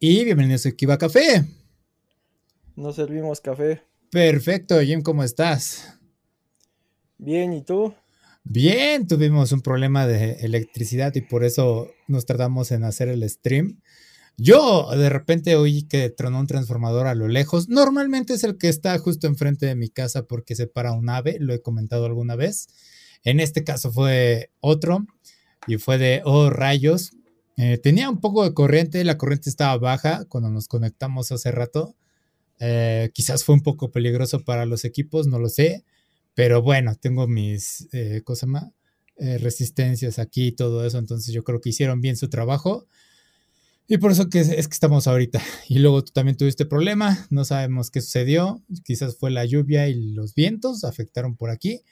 Y bienvenidos a Kiva Café. Nos servimos café. Perfecto, Jim, ¿cómo estás? Bien, ¿y tú? Bien, tuvimos un problema de electricidad y por eso nos tardamos en hacer el stream. Yo de repente oí que tronó un transformador a lo lejos. Normalmente es el que está justo enfrente de mi casa porque se para un ave, lo he comentado alguna vez. En este caso fue otro y fue de, oh rayos, eh, tenía un poco de corriente, la corriente estaba baja cuando nos conectamos hace rato. Eh, quizás fue un poco peligroso para los equipos, no lo sé. Pero bueno, tengo mis, eh, ¿cómo más? Eh, resistencias aquí y todo eso. Entonces yo creo que hicieron bien su trabajo. Y por eso es, es, que estamos ahorita. Y luego tú también tuviste problema. No sabemos qué sucedió. Quizás fue la lluvia y los vientos afectaron por aquí.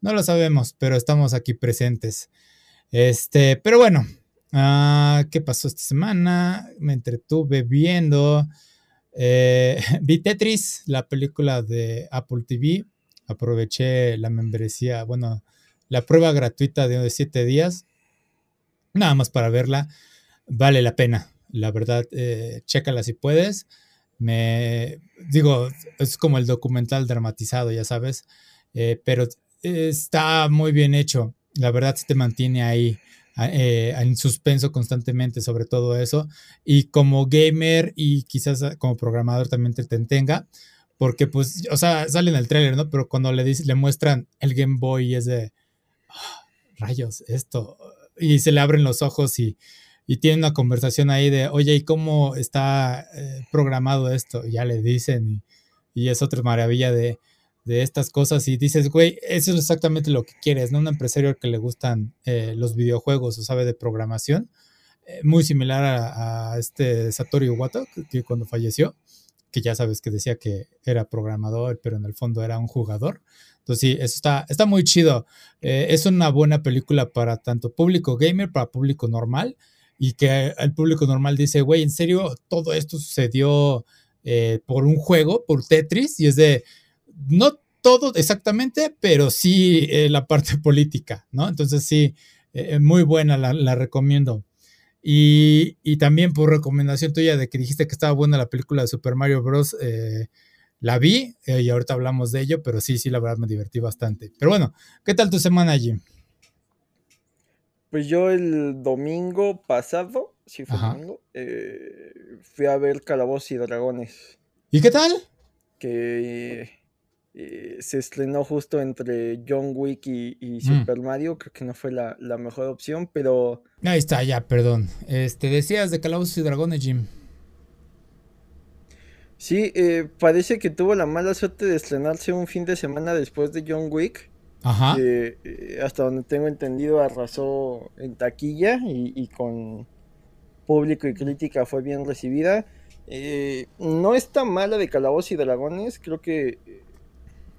No lo sabemos, pero estamos aquí presentes. Este, pero bueno, uh, ¿qué pasó esta semana? Me entretuve viendo. Eh, vi Tetris, la película de Apple TV aproveché la membresía, bueno, la prueba gratuita de 7 días, nada más para verla, vale la pena, la verdad, eh, chécala si puedes. Me digo, es como el documental dramatizado, ya sabes, eh, pero está muy bien hecho. La verdad, se te mantiene ahí eh, en suspenso constantemente sobre todo eso. Y como gamer y quizás como programador también te, te tenga, porque pues, o sea, sale en el tráiler, ¿no? Pero cuando le, dice, le muestran el Game Boy es de, oh, rayos, esto, y se le abren los ojos y, y tiene una conversación ahí de, oye, ¿y cómo está eh, programado esto? Y ya le dicen y, y, es otra maravilla de, de estas cosas y dices, güey, eso es exactamente lo que quieres, ¿no? Un empresario que le gustan eh, los videojuegos o sabe de programación, eh, muy similar a, este Satoru Iwata, que, que cuando falleció que ya sabes que decía que era programador, pero en el fondo era un jugador. Entonces sí, eso está, está muy chido. Eh, es una buena película para tanto público gamer, para público normal, y que el público normal dice, güey, en serio, todo esto sucedió eh, por un juego, por Tetris, y es de, no todo exactamente, pero sí eh, la parte política, ¿no? Entonces sí, eh, muy buena, la, la recomiendo. Y, y, también por recomendación tuya de que dijiste que estaba buena la película de Super Mario Bros. Eh, la vi eh, y ahorita hablamos de ello, pero sí, sí, la verdad me divertí bastante. Pero bueno, ¿qué tal tu semana, Jim? Pues yo el domingo pasado, sí fue Ajá. domingo, eh, fui a ver Calabozos y Dragones. ¿Y qué tal? Que eh, se estrenó justo entre John Wick y, y Super mm. Mario. Creo que no fue la, la, mejor opción, pero. Ahí está, ya, perdón. Este, decías de Calabozos y Dragones, Jim. Sí, eh, parece que tuvo la mala suerte de estrenarse un fin de semana después de John Wick. Ajá. Que, eh, hasta donde tengo entendido, arrasó en taquilla y, y con público y crítica fue bien recibida. Eh, no está mala de Calabozos y Dragones, creo que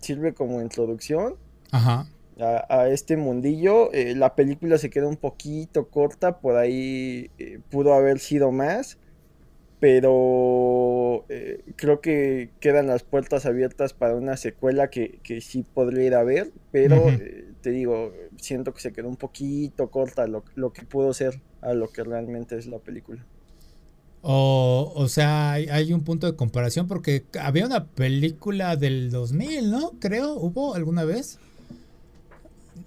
sirve como introducción Ajá. A, a, este mundillo. Eh, la película se queda un poquito corta, por ahí eh, pudo haber sido más, pero eh, creo que quedan las puertas abiertas para una secuela que, que sí podría ir a ver, pero uh -huh. te digo, siento que se quedó un poquito corta lo, lo que pudo ser a lo que realmente es la película. O, o sea, hay, hay, un punto de comparación porque había una película del 2000, ¿no? Creo, ¿hubo alguna vez?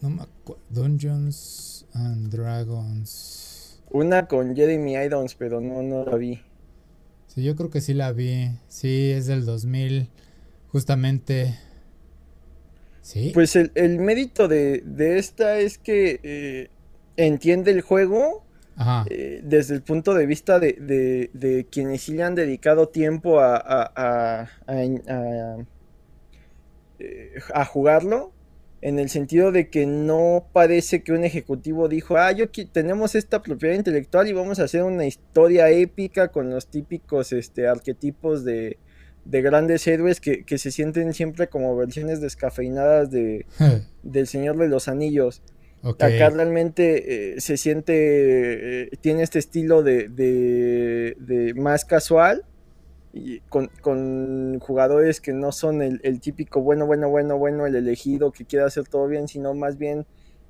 No me acuerdo. Dungeons and Dragons. Una con Jeremy Irons, pero no, no la vi. Sí, yo creo que sí la vi. Sí, es del 2000, justamente. Sí. Pues el, el mérito de, de, esta es que eh, entiende el juego eh, desde el punto de vista de, de, de, quienes sí le han dedicado tiempo a, a, a, a, a jugarlo, en el sentido de que no parece que un ejecutivo dijo, ah, yo tenemos esta propiedad intelectual y vamos a hacer una historia épica con los típicos este, arquetipos de, de grandes héroes que, que, se sienten siempre como versiones descafeinadas de, del Señor de los Anillos. Okay. Acá realmente eh, se siente, eh, tiene este estilo de, de, más casual y con, con, jugadores que no son el, típico bueno, bueno, bueno, bueno, el elegido que quiere hacer todo bien, sino más bien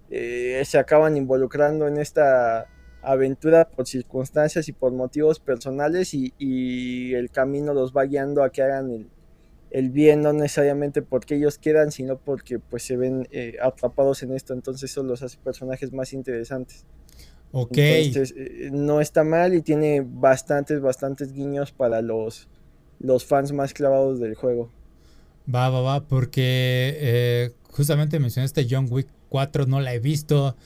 eh, se acaban involucrando en esta aventura por circunstancias y por motivos personales y, el camino los va guiando a que hagan el, el, bien, no necesariamente porque ellos quedan, sino porque pues se ven eh, atrapados en esto, entonces eso los hace personajes más interesantes. Ok. Entonces eh, no está mal y tiene bastantes, bastantes guiños para los, los fans más clavados del juego. Va, va, va, porque eh, justamente mencionaste John Wick 4, no la he visto.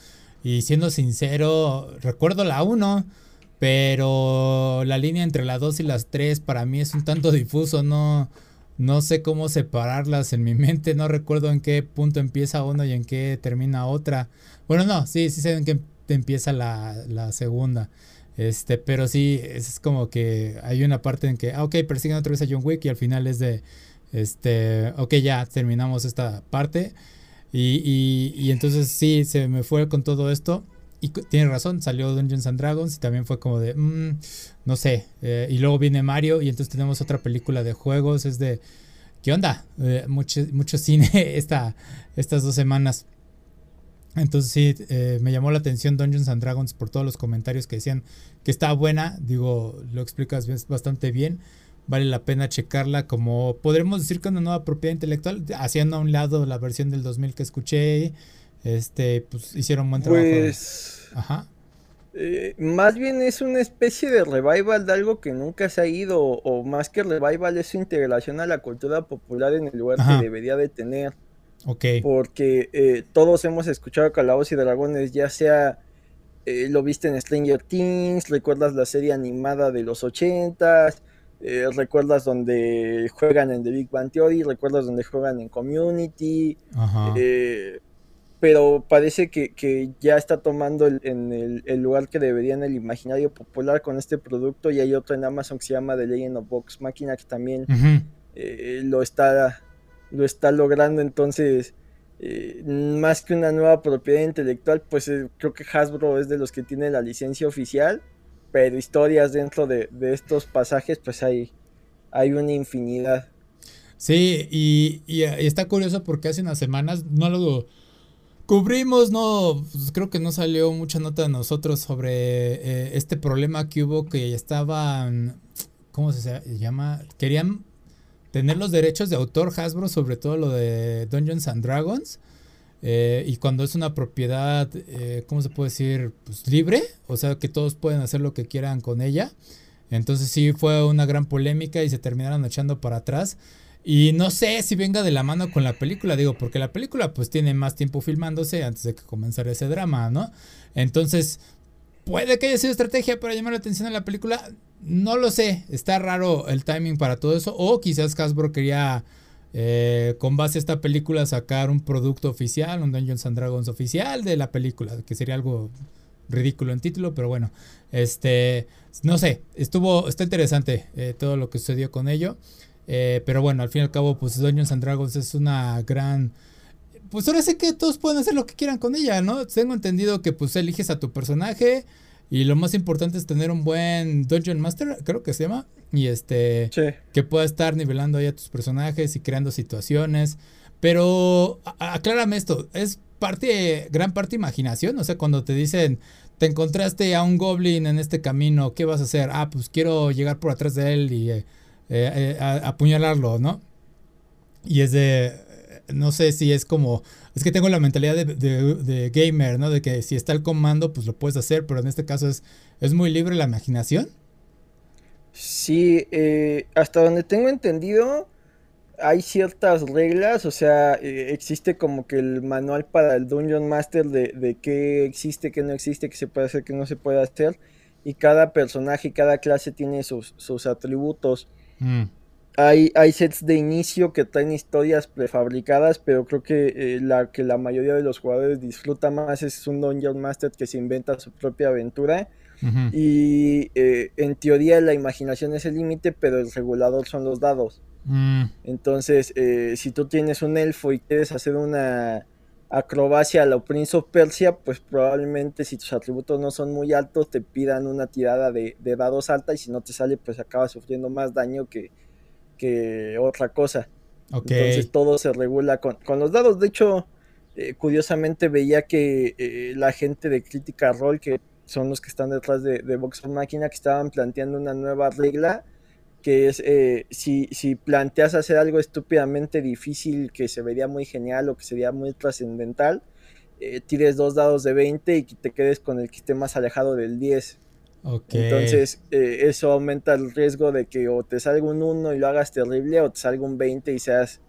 Y siendo sincero, recuerdo la 1, pero la línea entre la 2 y las 3 para mí es un tanto difuso, no, no sé cómo separarlas en mi mente, no recuerdo en qué punto empieza una y en qué termina otra. Bueno, no, sí, sí sé en qué empieza la, la segunda. Este, pero sí, es como que hay una parte en que, ah, ok, persiguen otra vez a John Wick y al final es de, este, ok, ya terminamos esta parte. Y, y, entonces sí, se me fue con todo esto. Y tiene razón, salió Dungeons and Dragons y también fue como de, mm, no sé. Eh, y luego viene Mario y entonces tenemos otra película de juegos. Es de, ¿qué onda? Eh, mucho, mucho cine esta, estas dos semanas. Entonces sí, eh, me llamó la atención Dungeons and Dragons por todos los comentarios que decían que está buena. Digo, lo explicas bastante bien vale la pena checarla como podremos decir que una nueva propiedad intelectual, haciendo a un lado la versión del 2000 que escuché, este, pues hicieron buen trabajo. Pues, Ajá. Eh, más bien es una especie de revival de algo que nunca se ha ido, o, más que revival es su integración a la cultura popular en el lugar que debería de tener. Ok. Porque eh, todos hemos escuchado Calabozos y Dragones, ya sea eh, lo viste en Stranger Things, recuerdas la serie animada de los ochentas, eh, recuerdas donde juegan en The Big Bang Theory, recuerdas donde juegan en Community, eh, pero parece que, ya está tomando el, en el, lugar que debería en el imaginario popular con este producto y hay otro en Amazon que se llama The Legend of Box Máquina que también eh, lo, está, lo está logrando, entonces... más que una nueva propiedad intelectual, pues creo que Hasbro es de los que tiene la licencia oficial pero historias dentro de, estos pasajes, pues hay, hay una infinidad. Sí, y, está curioso porque hace unas semanas no lo cubrimos, no, pues creo que no salió mucha nota de nosotros sobre eh, este problema que hubo que estaban, ¿cómo se llama? Querían tener los derechos de autor Hasbro sobre todo lo de Dungeons and Dragons eh, y cuando es una propiedad, eh, ¿cómo se puede decir? Pues libre, o sea que todos pueden hacer lo que quieran con ella. Entonces sí fue una gran polémica y se terminaron echando para atrás. Y no sé si venga de la mano con la película, digo, porque la película pues tiene más tiempo filmándose antes de que comenzara ese drama, ¿no? Entonces, puede que haya sido estrategia para llamar la atención a la película, no lo sé, está raro el timing para todo eso, o quizás Hasbro quería eh, con base a esta película sacar un producto oficial, un Dungeons and Dragons oficial de la película, que sería algo ridículo en título, pero bueno, este, no sé, estuvo, está interesante eh, todo lo que sucedió con ello, eh, pero bueno, al fin y al cabo, pues Dungeons and Dragons es una gran, pues ahora sé que todos pueden hacer lo que quieran con ella, ¿no? Tengo entendido que pues eliges a tu personaje, y lo más importante es tener un buen Dungeon Master, creo que se llama. Y este. Que pueda estar nivelando ahí a tus personajes y creando situaciones. Pero aclárame esto, ¿es parte, gran parte imaginación? O sea, cuando te dicen, te encontraste a un goblin en este camino, ¿qué vas a hacer? Ah, pues quiero llegar por atrás de él y eh, eh, apuñalarlo, ¿no? Y es de, no sé si es como, es que tengo la mentalidad de, gamer, ¿no? De que si está el comando, pues lo puedes hacer, pero en este caso es, es muy libre la imaginación. Sí, eh, hasta donde tengo entendido, hay ciertas reglas, o sea, eh, existe como que el manual para el Dungeon Master de, qué existe, qué no existe, qué se puede hacer, qué no se puede hacer, y cada personaje cada clase tiene sus atributos. Mm. Hay, hay sets de inicio que traen historias prefabricadas, pero creo que eh, la que la mayoría de los jugadores disfruta más es un Dungeon Master que se inventa su propia aventura. Y eh, en teoría la imaginación es el límite, pero el regulador son los dados. Mm. Entonces, eh, si tú tienes un elfo y quieres hacer una acrobacia a la Prince of Persia, pues probablemente si tus atributos no son muy altos, te pidan una tirada de, de dados alta y si no te sale, pues acabas sufriendo más daño que, que otra cosa. Entonces todo se regula con, los dados. De hecho, eh, curiosamente veía que eh, la gente de Critical Role, que son los que están detrás de, de Boxer Máquina, que estaban planteando una nueva regla que es eh, si, si, planteas hacer algo estúpidamente difícil que se vería muy genial o que sería muy trascendental, eh, tires dos dados de 20 y te quedes con el que esté más alejado del 10. Entonces, eh, eso aumenta el riesgo de que o te salga un 1 y lo hagas terrible, o te salga un 20 y seas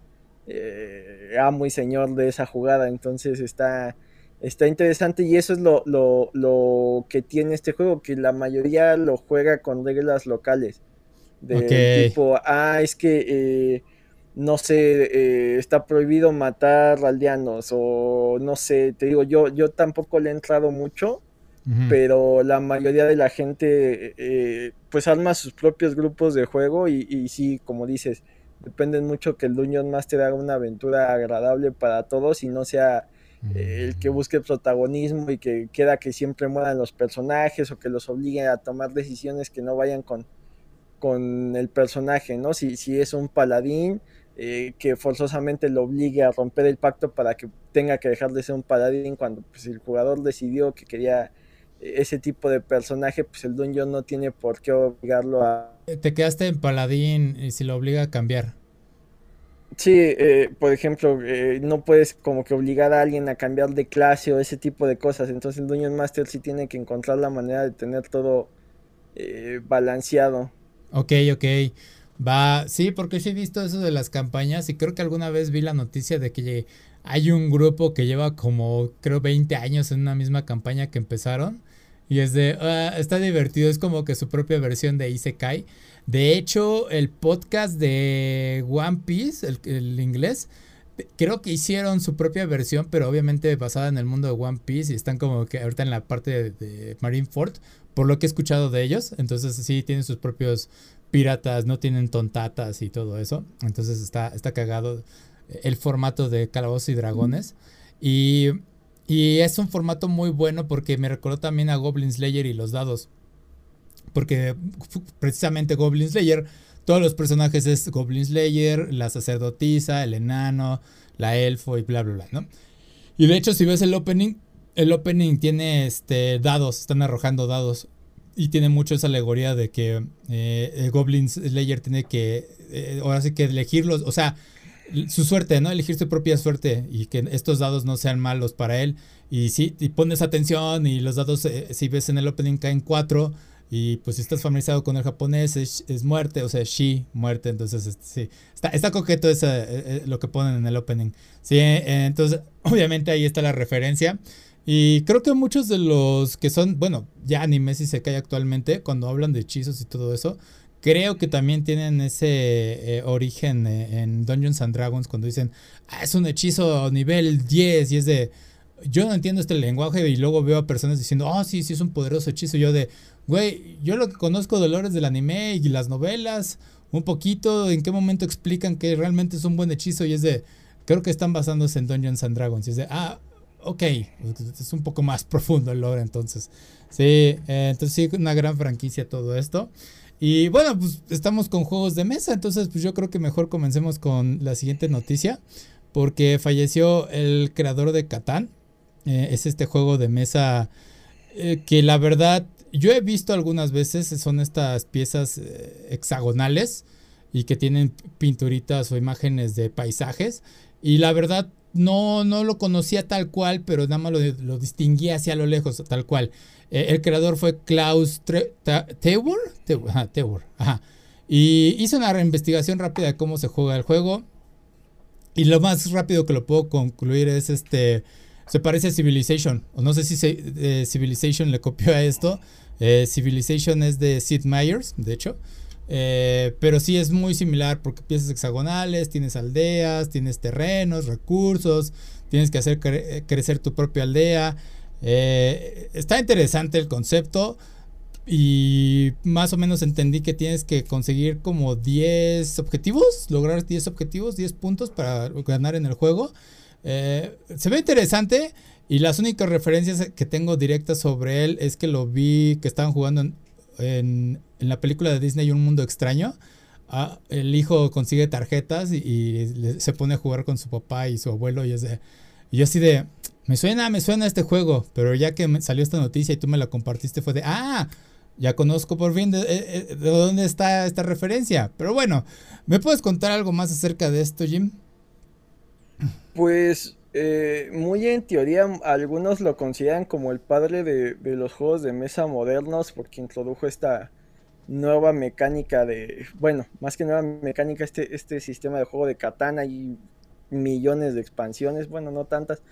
eh, amo y señor de esa jugada. Entonces, está, está interesante y eso es lo, lo, lo, que tiene este juego, que la mayoría lo juega con reglas locales. De tipo, ah, es que. Eh, no sé, eh, está prohibido matar aldeanos o no sé, te digo, yo, yo tampoco le he entrado mucho, pero la mayoría de la gente eh, pues arma sus propios grupos de juego y, y sí, como dices, depende mucho que el Dungeon Master haga una aventura agradable para todos y no sea eh, el que busque protagonismo y que queda que siempre mueran los personajes o que los obligue a tomar decisiones que no vayan con, con el personaje, ¿no? Si, si es un paladín, eh, que forzosamente lo obligue a romper el pacto para que tenga que dejar de ser un paladín cuando pues, el jugador decidió que quería eh, ese tipo de personaje, pues el dungeon no tiene por qué obligarlo a... Eh, te quedaste en paladín y si lo obliga a cambiar. Sí, por ejemplo, no puedes como que obligar a alguien a cambiar de clase o ese tipo de cosas. Entonces el Dungeon Master sí tiene que encontrar la manera de tener todo balanceado. Ok, ok. Va, sí, porque sí he visto eso de las campañas y creo que alguna vez vi la noticia de que hay un grupo que lleva como, creo, 20 años en una misma campaña que empezaron. Y es de, ah, está divertido, es como que su propia versión de Isekai. De hecho, el podcast de One Piece, el, inglés, creo que hicieron su propia versión, pero obviamente basada en el mundo de One Piece y están como que ahorita en la parte de, de Marineford, por lo que he escuchado de ellos. Entonces sí, tienen sus propios piratas, no tienen tontatas y todo eso. Entonces está, está cagado el formato de Calabozos y Dragones. Y, y es un formato muy bueno porque me recordó también a Goblin Slayer y los dados. Porque precisamente Goblin Slayer, todos los personajes es Goblin Slayer, la sacerdotisa, el enano, la elfo y bla, bla, bla, ¿no? Y de hecho, si ves el opening, el opening tiene este, dados, están arrojando dados. Y tiene mucho esa alegoría de que eh, el Goblin Slayer tiene que, eh, ahora sí que elegirlos, o sea, su suerte, ¿no? Elegir su propia suerte y que estos dados no sean malos para él. Y si y pones atención y los dados, eh, si ves en el opening, caen cuatro. Y pues si estás familiarizado con el japonés, es, muerte, o sea, shi, muerte. Entonces, este, sí, está, está coqueto ese, lo que ponen en el opening. Sí, entonces, obviamente ahí está la referencia. Y creo que muchos de los que son, bueno, ya anime si se cae actualmente, cuando hablan de hechizos y todo eso, creo que también tienen ese eh, origen eh, en Dungeons and Dragons cuando dicen, ah, es un hechizo nivel 10 y es de, yo no entiendo este lenguaje y luego veo a personas diciendo, oh, sí, sí, es un poderoso hechizo. Yo de, güey, yo lo que conozco de lores del anime y las novelas, un poquito, en qué momento explican que realmente es un buen hechizo y es de, creo que están basándose en Dungeons and Dragons y es de, ah, ok, es un poco más profundo el lore entonces. Sí, eh, entonces sí, una gran franquicia todo esto. Y bueno, pues estamos con juegos de mesa, entonces pues yo creo que mejor comencemos con la siguiente noticia, porque falleció el creador de Catán. Eh, es este juego de mesa eh, que la verdad yo he visto algunas veces, son estas piezas hexagonales y que tienen pinturitas o imágenes de paisajes. Y la verdad no, no lo conocía tal cual, pero nada más lo, distinguía hacia lo lejos, tal cual. Eh, el creador fue Klaus Teuer, ajá, Y hizo una investigación rápida de cómo se juega el juego. Y lo más rápido que lo puedo concluir es este. Se parece a Civilization. O no sé si eh, Civilization le copió a esto. Eh, Civilization es de Sid Meier's, de hecho. Eh, pero sí es muy similar porque piezas hexagonales, tienes aldeas, tienes terrenos, recursos, tienes que hacer crecer tu propia aldea. Eh, está interesante el concepto y más o menos entendí que tienes que conseguir como 10 objetivos, lograr 10 objetivos, 10 puntos para ganar en el juego. Eh, se ve interesante y las únicas referencias que tengo directas sobre él es que lo vi que estaban jugando en, en, la película de Disney Un Mundo Extraño, ah, el hijo consigue tarjetas y, se pone a jugar con su papá y su abuelo y es Y yo así de, me suena, me suena este juego, pero ya que salió esta noticia y tú me la compartiste fue de, ah, ya conozco por fin de, eh, eh, dónde está esta referencia. Pero bueno, ¿me puedes contar algo más acerca de esto, Jim? Pues eh, muy en teoría algunos lo consideran como el padre de, los juegos de mesa modernos porque introdujo esta nueva mecánica de, bueno, más que nueva mecánica, este, este sistema de juego de katana y millones de expansiones, bueno, no tantas.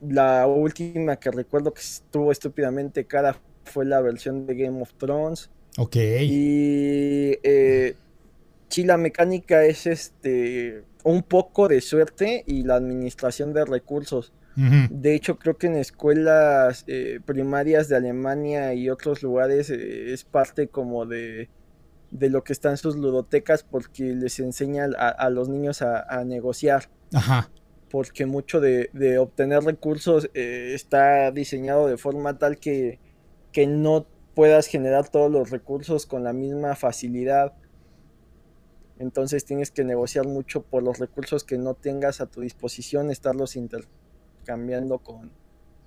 la última que recuerdo que estuvo estúpidamente cara fue la versión de Game of Thrones. Ok. Y eh, sí, la mecánica es este un poco de suerte y la administración de recursos. De hecho, creo que en escuelas eh, primarias de Alemania y otros lugares eh, es parte como de, de, lo que está en sus ludotecas porque les enseña a, los niños a, negociar. Ajá. Porque mucho de, de obtener recursos está diseñado de forma tal que que no puedas generar todos los recursos con la misma facilidad. Entonces tienes que negociar mucho por los recursos que no tengas a tu disposición, estarlos intercambiando con,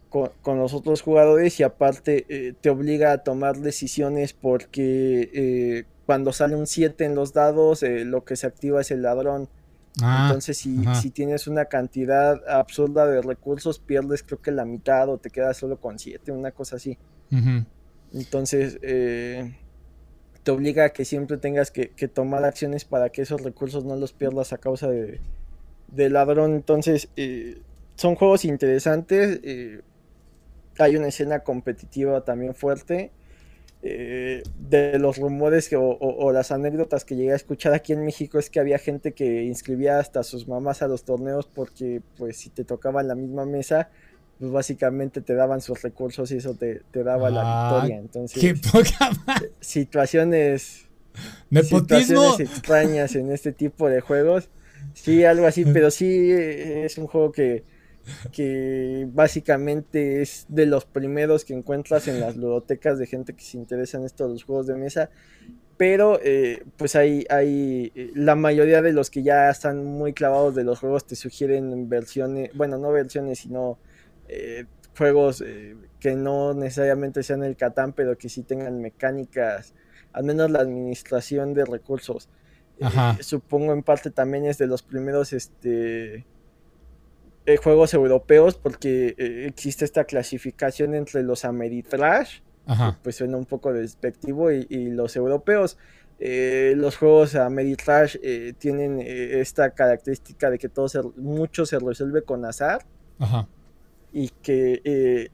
con, los otros jugadores y aparte eh, te obliga a tomar decisiones porque eh, cuando sale un 7 en los dados eh, lo que se activa es el ladrón. Ah, Entonces si, si, tienes una cantidad absurda de recursos pierdes creo que la mitad o te quedas solo con 7, una cosa así. Entonces, eh, te obliga a que siempre tengas que, tomar acciones para que esos recursos no los pierdas a causa de, ladrón. Entonces, eh, son juegos interesantes. Eh, hay una escena competitiva también fuerte. de los rumores o, las anécdotas que llegué a escuchar aquí en México es que había gente que inscribía hasta sus mamás a los torneos porque pues si te tocaba la misma mesa pues básicamente te daban sus recursos y eso te, daba la ah, victoria. Entonces, qué poca situaciones, situaciones extrañas en este tipo de juegos. Sí, algo así, pero sí es un juego que, que básicamente es de los primeros que encuentras en las ludotecas de gente que se interesa en estos juegos de mesa. Pero eh, pues hay, hay, la mayoría de los que ya están muy clavados de los juegos te sugieren versiones, bueno, no versiones, sino eh, juegos eh, que no necesariamente sean el Catán, pero que sí tengan mecánicas, al menos la administración de recursos. Eh, supongo en parte también es de los primeros este, juegos europeos, porque existe esta clasificación entre los Ameritrash, pues suena un poco despectivo, y, los europeos. los juegos Ameritrash tienen esta característica de que todo mucho se resuelve con azar. Ajá y que eh,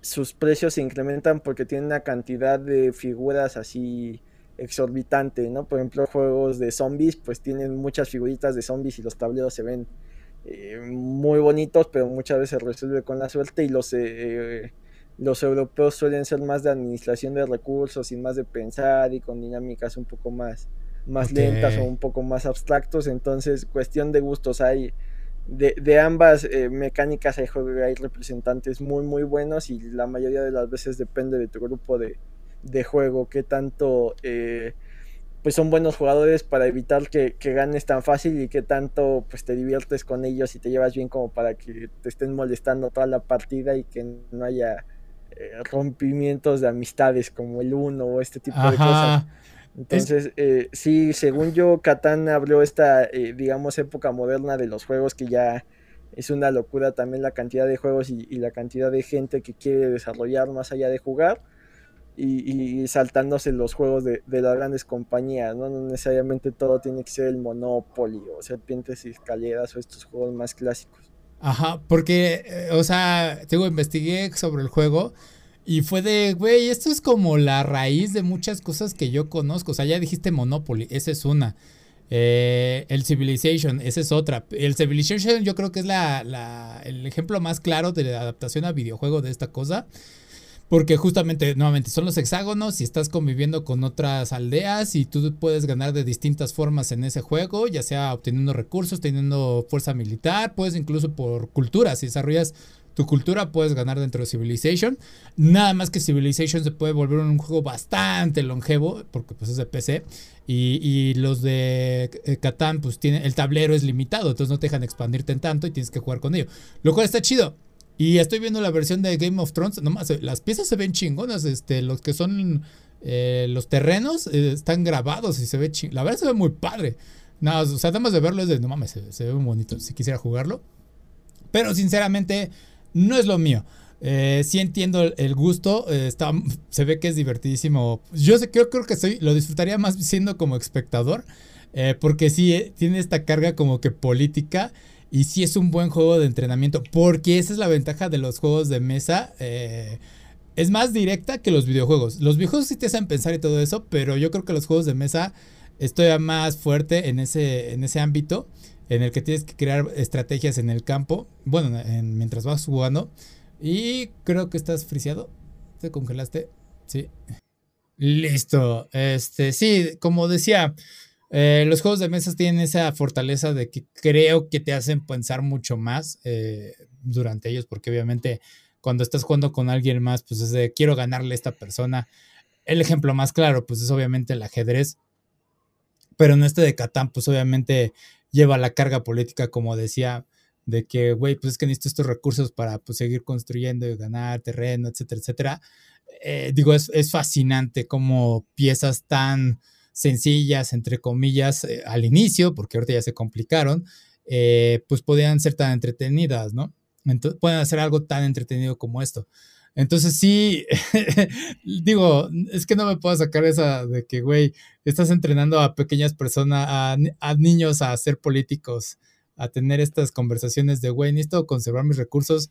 sus precios se incrementan porque tienen una cantidad de figuras así exorbitante, ¿no? Por ejemplo, juegos de zombies, pues tienen muchas figuritas de zombies y los tableros se ven eh, muy bonitos, pero muchas veces se resuelve con la suerte y los, eh, los europeos suelen ser más de administración de recursos y más de pensar y con dinámicas un poco más, más lentas o un poco más abstractos, entonces cuestión de gustos hay de, ambas eh, mecánicas hay, hay, representantes muy muy buenos y la mayoría de las veces depende de tu grupo de, juego, qué tanto eh, pues son buenos jugadores para evitar que, ganes tan fácil y qué tanto pues te diviertes con ellos y te llevas bien como para que te estén molestando toda la partida y que no haya eh, rompimientos de amistades como el uno o este tipo de cosas. Entonces, eh, sí, según yo, Catán abrió esta, eh, digamos, época moderna de los juegos que ya es una locura también la cantidad de juegos y, la cantidad de gente que quiere desarrollar más allá de jugar y, saltándose los juegos de, las grandes compañías, ¿no? No necesariamente todo tiene que ser el Monopoly o Serpientes y Escaleras o estos juegos más clásicos. Ajá, porque, eh, o sea, tengo, investigué sobre el juego y fue de, güey, esto es como la raíz de muchas cosas que yo conozco. O sea, ya dijiste Monopoly, esa es una. Eh, el Civilization, esa es otra. El Civilization yo creo que es la, el ejemplo más claro de la adaptación a videojuego de esta cosa. Porque justamente, nuevamente, son los hexágonos y estás conviviendo con otras aldeas y tú puedes ganar de distintas formas en ese juego, ya sea obteniendo recursos, teniendo fuerza militar, puedes incluso por cultura, si desarrollas tu cultura, puedes ganar dentro de Civilization. Nada más que Civilization se puede volver un juego bastante longevo, porque pues es de PC. Y, los de eh, Catán, pues tiene, el tablero es limitado, entonces no te dejan expandirte en tanto y tienes que jugar con ello. Lo cual está chido. Y estoy viendo la versión de Game of Thrones, nomás, las piezas se ven chingonas, este, los que son eh, los terrenos eh, están grabados y se ve ching... La verdad se ve muy padre. Nada, o de verlo es de, no mames, se, ve muy bonito si quisiera jugarlo. Pero sinceramente, no es lo mío. Eh, sí entiendo el, gusto, eh, está, se ve que es divertidísimo. Yo sé, creo, creo que lo disfrutaría más siendo como espectador, eh, porque sí tiene esta carga como que política y sí es un buen juego de entrenamiento, porque esa es la ventaja de los juegos de mesa. es más directa que los videojuegos. Los videojuegos sí te hacen pensar y todo eso, pero yo creo que los juegos de mesa estoy más fuerte en ese, en ese ámbito en el que tienes que crear estrategias en el campo, bueno, mientras vas jugando. Y creo que estás friseado. ¿Te congelaste? Sí. Listo. Este, sí, como decía, eh, los juegos de mesas tienen esa fortaleza de que creo que te hacen pensar mucho más eh, durante ellos, porque obviamente cuando estás jugando con alguien más, pues es de quiero ganarle a esta persona. El ejemplo más claro, pues es obviamente el ajedrez. Pero en este de Catán, pues obviamente lleva la carga política, como decía, de que, güey, pues es que necesito estos recursos para pues, seguir construyendo y ganar terreno, etcétera, etcétera. Eh, digo, es, fascinante como piezas tan sencillas, entre comillas, eh, al inicio, porque ahorita ya se complicaron, eh, pues podían ser tan entretenidas, ¿no? Entonces, pueden hacer algo tan entretenido como esto. Entonces sí, digo, es que no me puedo sacar esa de que, güey, estás entrenando a pequeñas personas, a, niños a ser políticos, a tener estas conversaciones de, güey, necesito conservar mis recursos.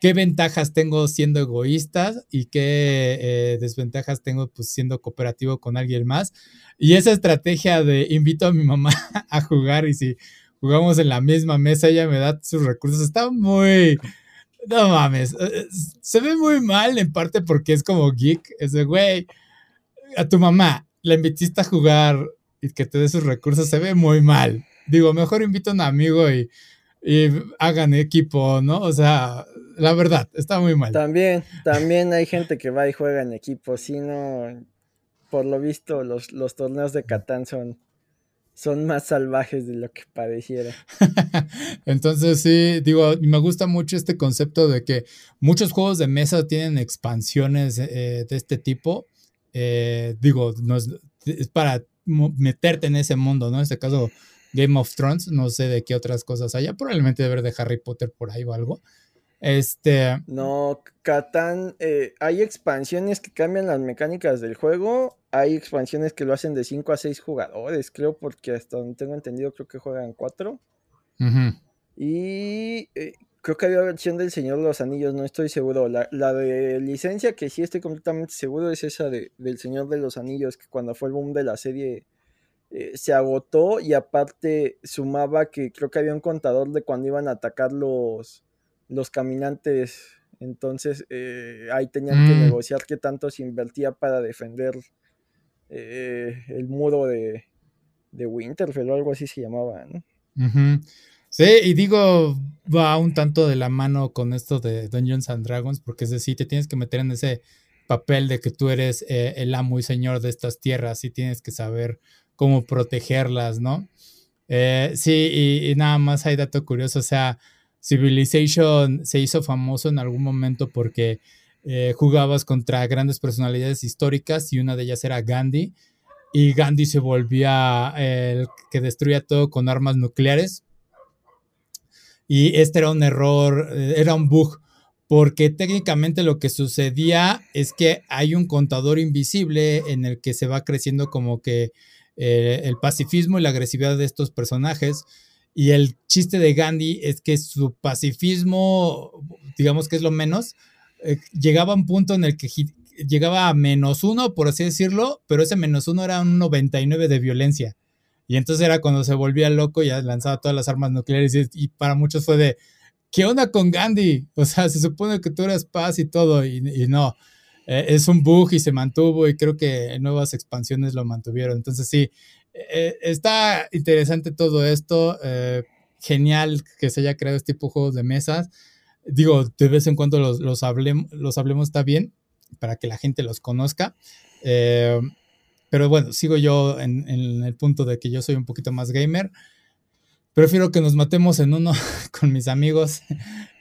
¿Qué ventajas tengo siendo egoísta y qué eh, desventajas tengo pues, siendo cooperativo con alguien más? Y esa estrategia de invito a mi mamá a jugar y si jugamos en la misma mesa, ella me da sus recursos, está muy, no mames. Eh, eh, se ve muy mal en parte porque es como geek. Ese güey, a tu mamá la invitiste a jugar y que te dé sus recursos, se ve muy mal. Digo, mejor invita a un amigo y, hagan equipo, ¿no? O sea, la verdad, está muy mal. También, también hay gente que va y juega en equipo, si no, por lo visto, los, los torneos de Catán son son más salvajes de lo que pareciera. Entonces sí, digo, me gusta mucho este concepto de que muchos juegos de mesa tienen expansiones eh, de este tipo. Eh, digo, no es, para meterte en ese mundo, ¿no? En este caso, Game of Thrones, no sé de qué otras cosas haya, probablemente de ver de Harry Potter por ahí o algo. Este. No, Catán, eh, hay expansiones que cambian las mecánicas del juego. Hay expansiones que lo hacen de 5 a 6 jugadores, creo, porque hasta donde tengo entendido, creo que juegan 4. Y eh, creo que había versión del Señor de los Anillos, no estoy seguro. La, de licencia, que sí estoy completamente seguro, es esa de, del Señor de los Anillos, que cuando fue el boom de la serie eh, se agotó y aparte sumaba que creo que había un contador de cuando iban a atacar los los caminantes. Entonces eh, ahí tenían que mm. negociar qué tanto se invertía para defender eh, el muro de, de Winterfell o algo así se llamaba, ¿no? Sí, y digo, va un tanto de la mano con esto de Dungeons and Dragons, porque es decir, te tienes que meter en ese papel de que tú eres eh, el amo y señor de estas tierras y tienes que saber cómo protegerlas, ¿no? sí, y, y, nada más hay dato curioso, o sea, Civilization se hizo famoso en algún momento porque eh, jugabas contra grandes personalidades históricas y una de ellas era Gandhi. Y Gandhi se volvía el que destruía todo con armas nucleares. Y este era un error, eh, era un bug, porque técnicamente lo que sucedía es que hay un contador invisible en el que se va creciendo como que eh, el pacifismo y la agresividad de estos personajes y el chiste de Gandhi es que su pacifismo, digamos que es lo menos, eh, llegaba a un punto en el que llegaba a menos uno, por así decirlo, pero ese menos uno era un 99 de violencia. Y entonces era cuando se volvía loco y lanzaba todas las armas nucleares. Y, para muchos fue de, ¿qué onda con Gandhi? O sea, se supone que tú eras paz y todo, y, no. Eh, es un bug y se mantuvo y creo que nuevas expansiones lo mantuvieron. Entonces sí, eh, está interesante todo esto. Eh, genial que se haya creado este tipo de juegos de mesas. Digo, de vez en cuando los, los, hablemos, los hablemos está bien para que la gente los conozca. Eh, pero bueno, sigo yo en, el punto de que yo soy un poquito más gamer. Prefiero que nos matemos en uno con mis amigos.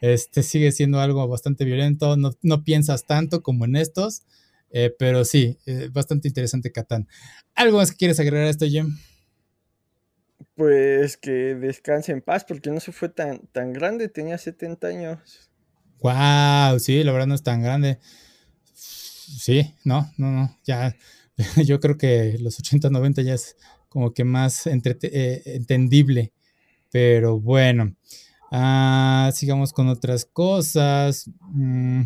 Este sigue siendo algo bastante violento. No, no piensas tanto como en estos. Eh, pero sí, eh, bastante interesante Catán. ¿Algo más que quieres agregar a esto, Jim? Pues que descanse en paz, porque no se fue tan, tan grande, tenía 70 años. Wow, sí, la verdad no es tan grande. Sí, no, no, no, ya, yo creo que los 80, 90 ya es como que más eh, entendible, pero bueno, ah, sigamos con otras cosas. Mm,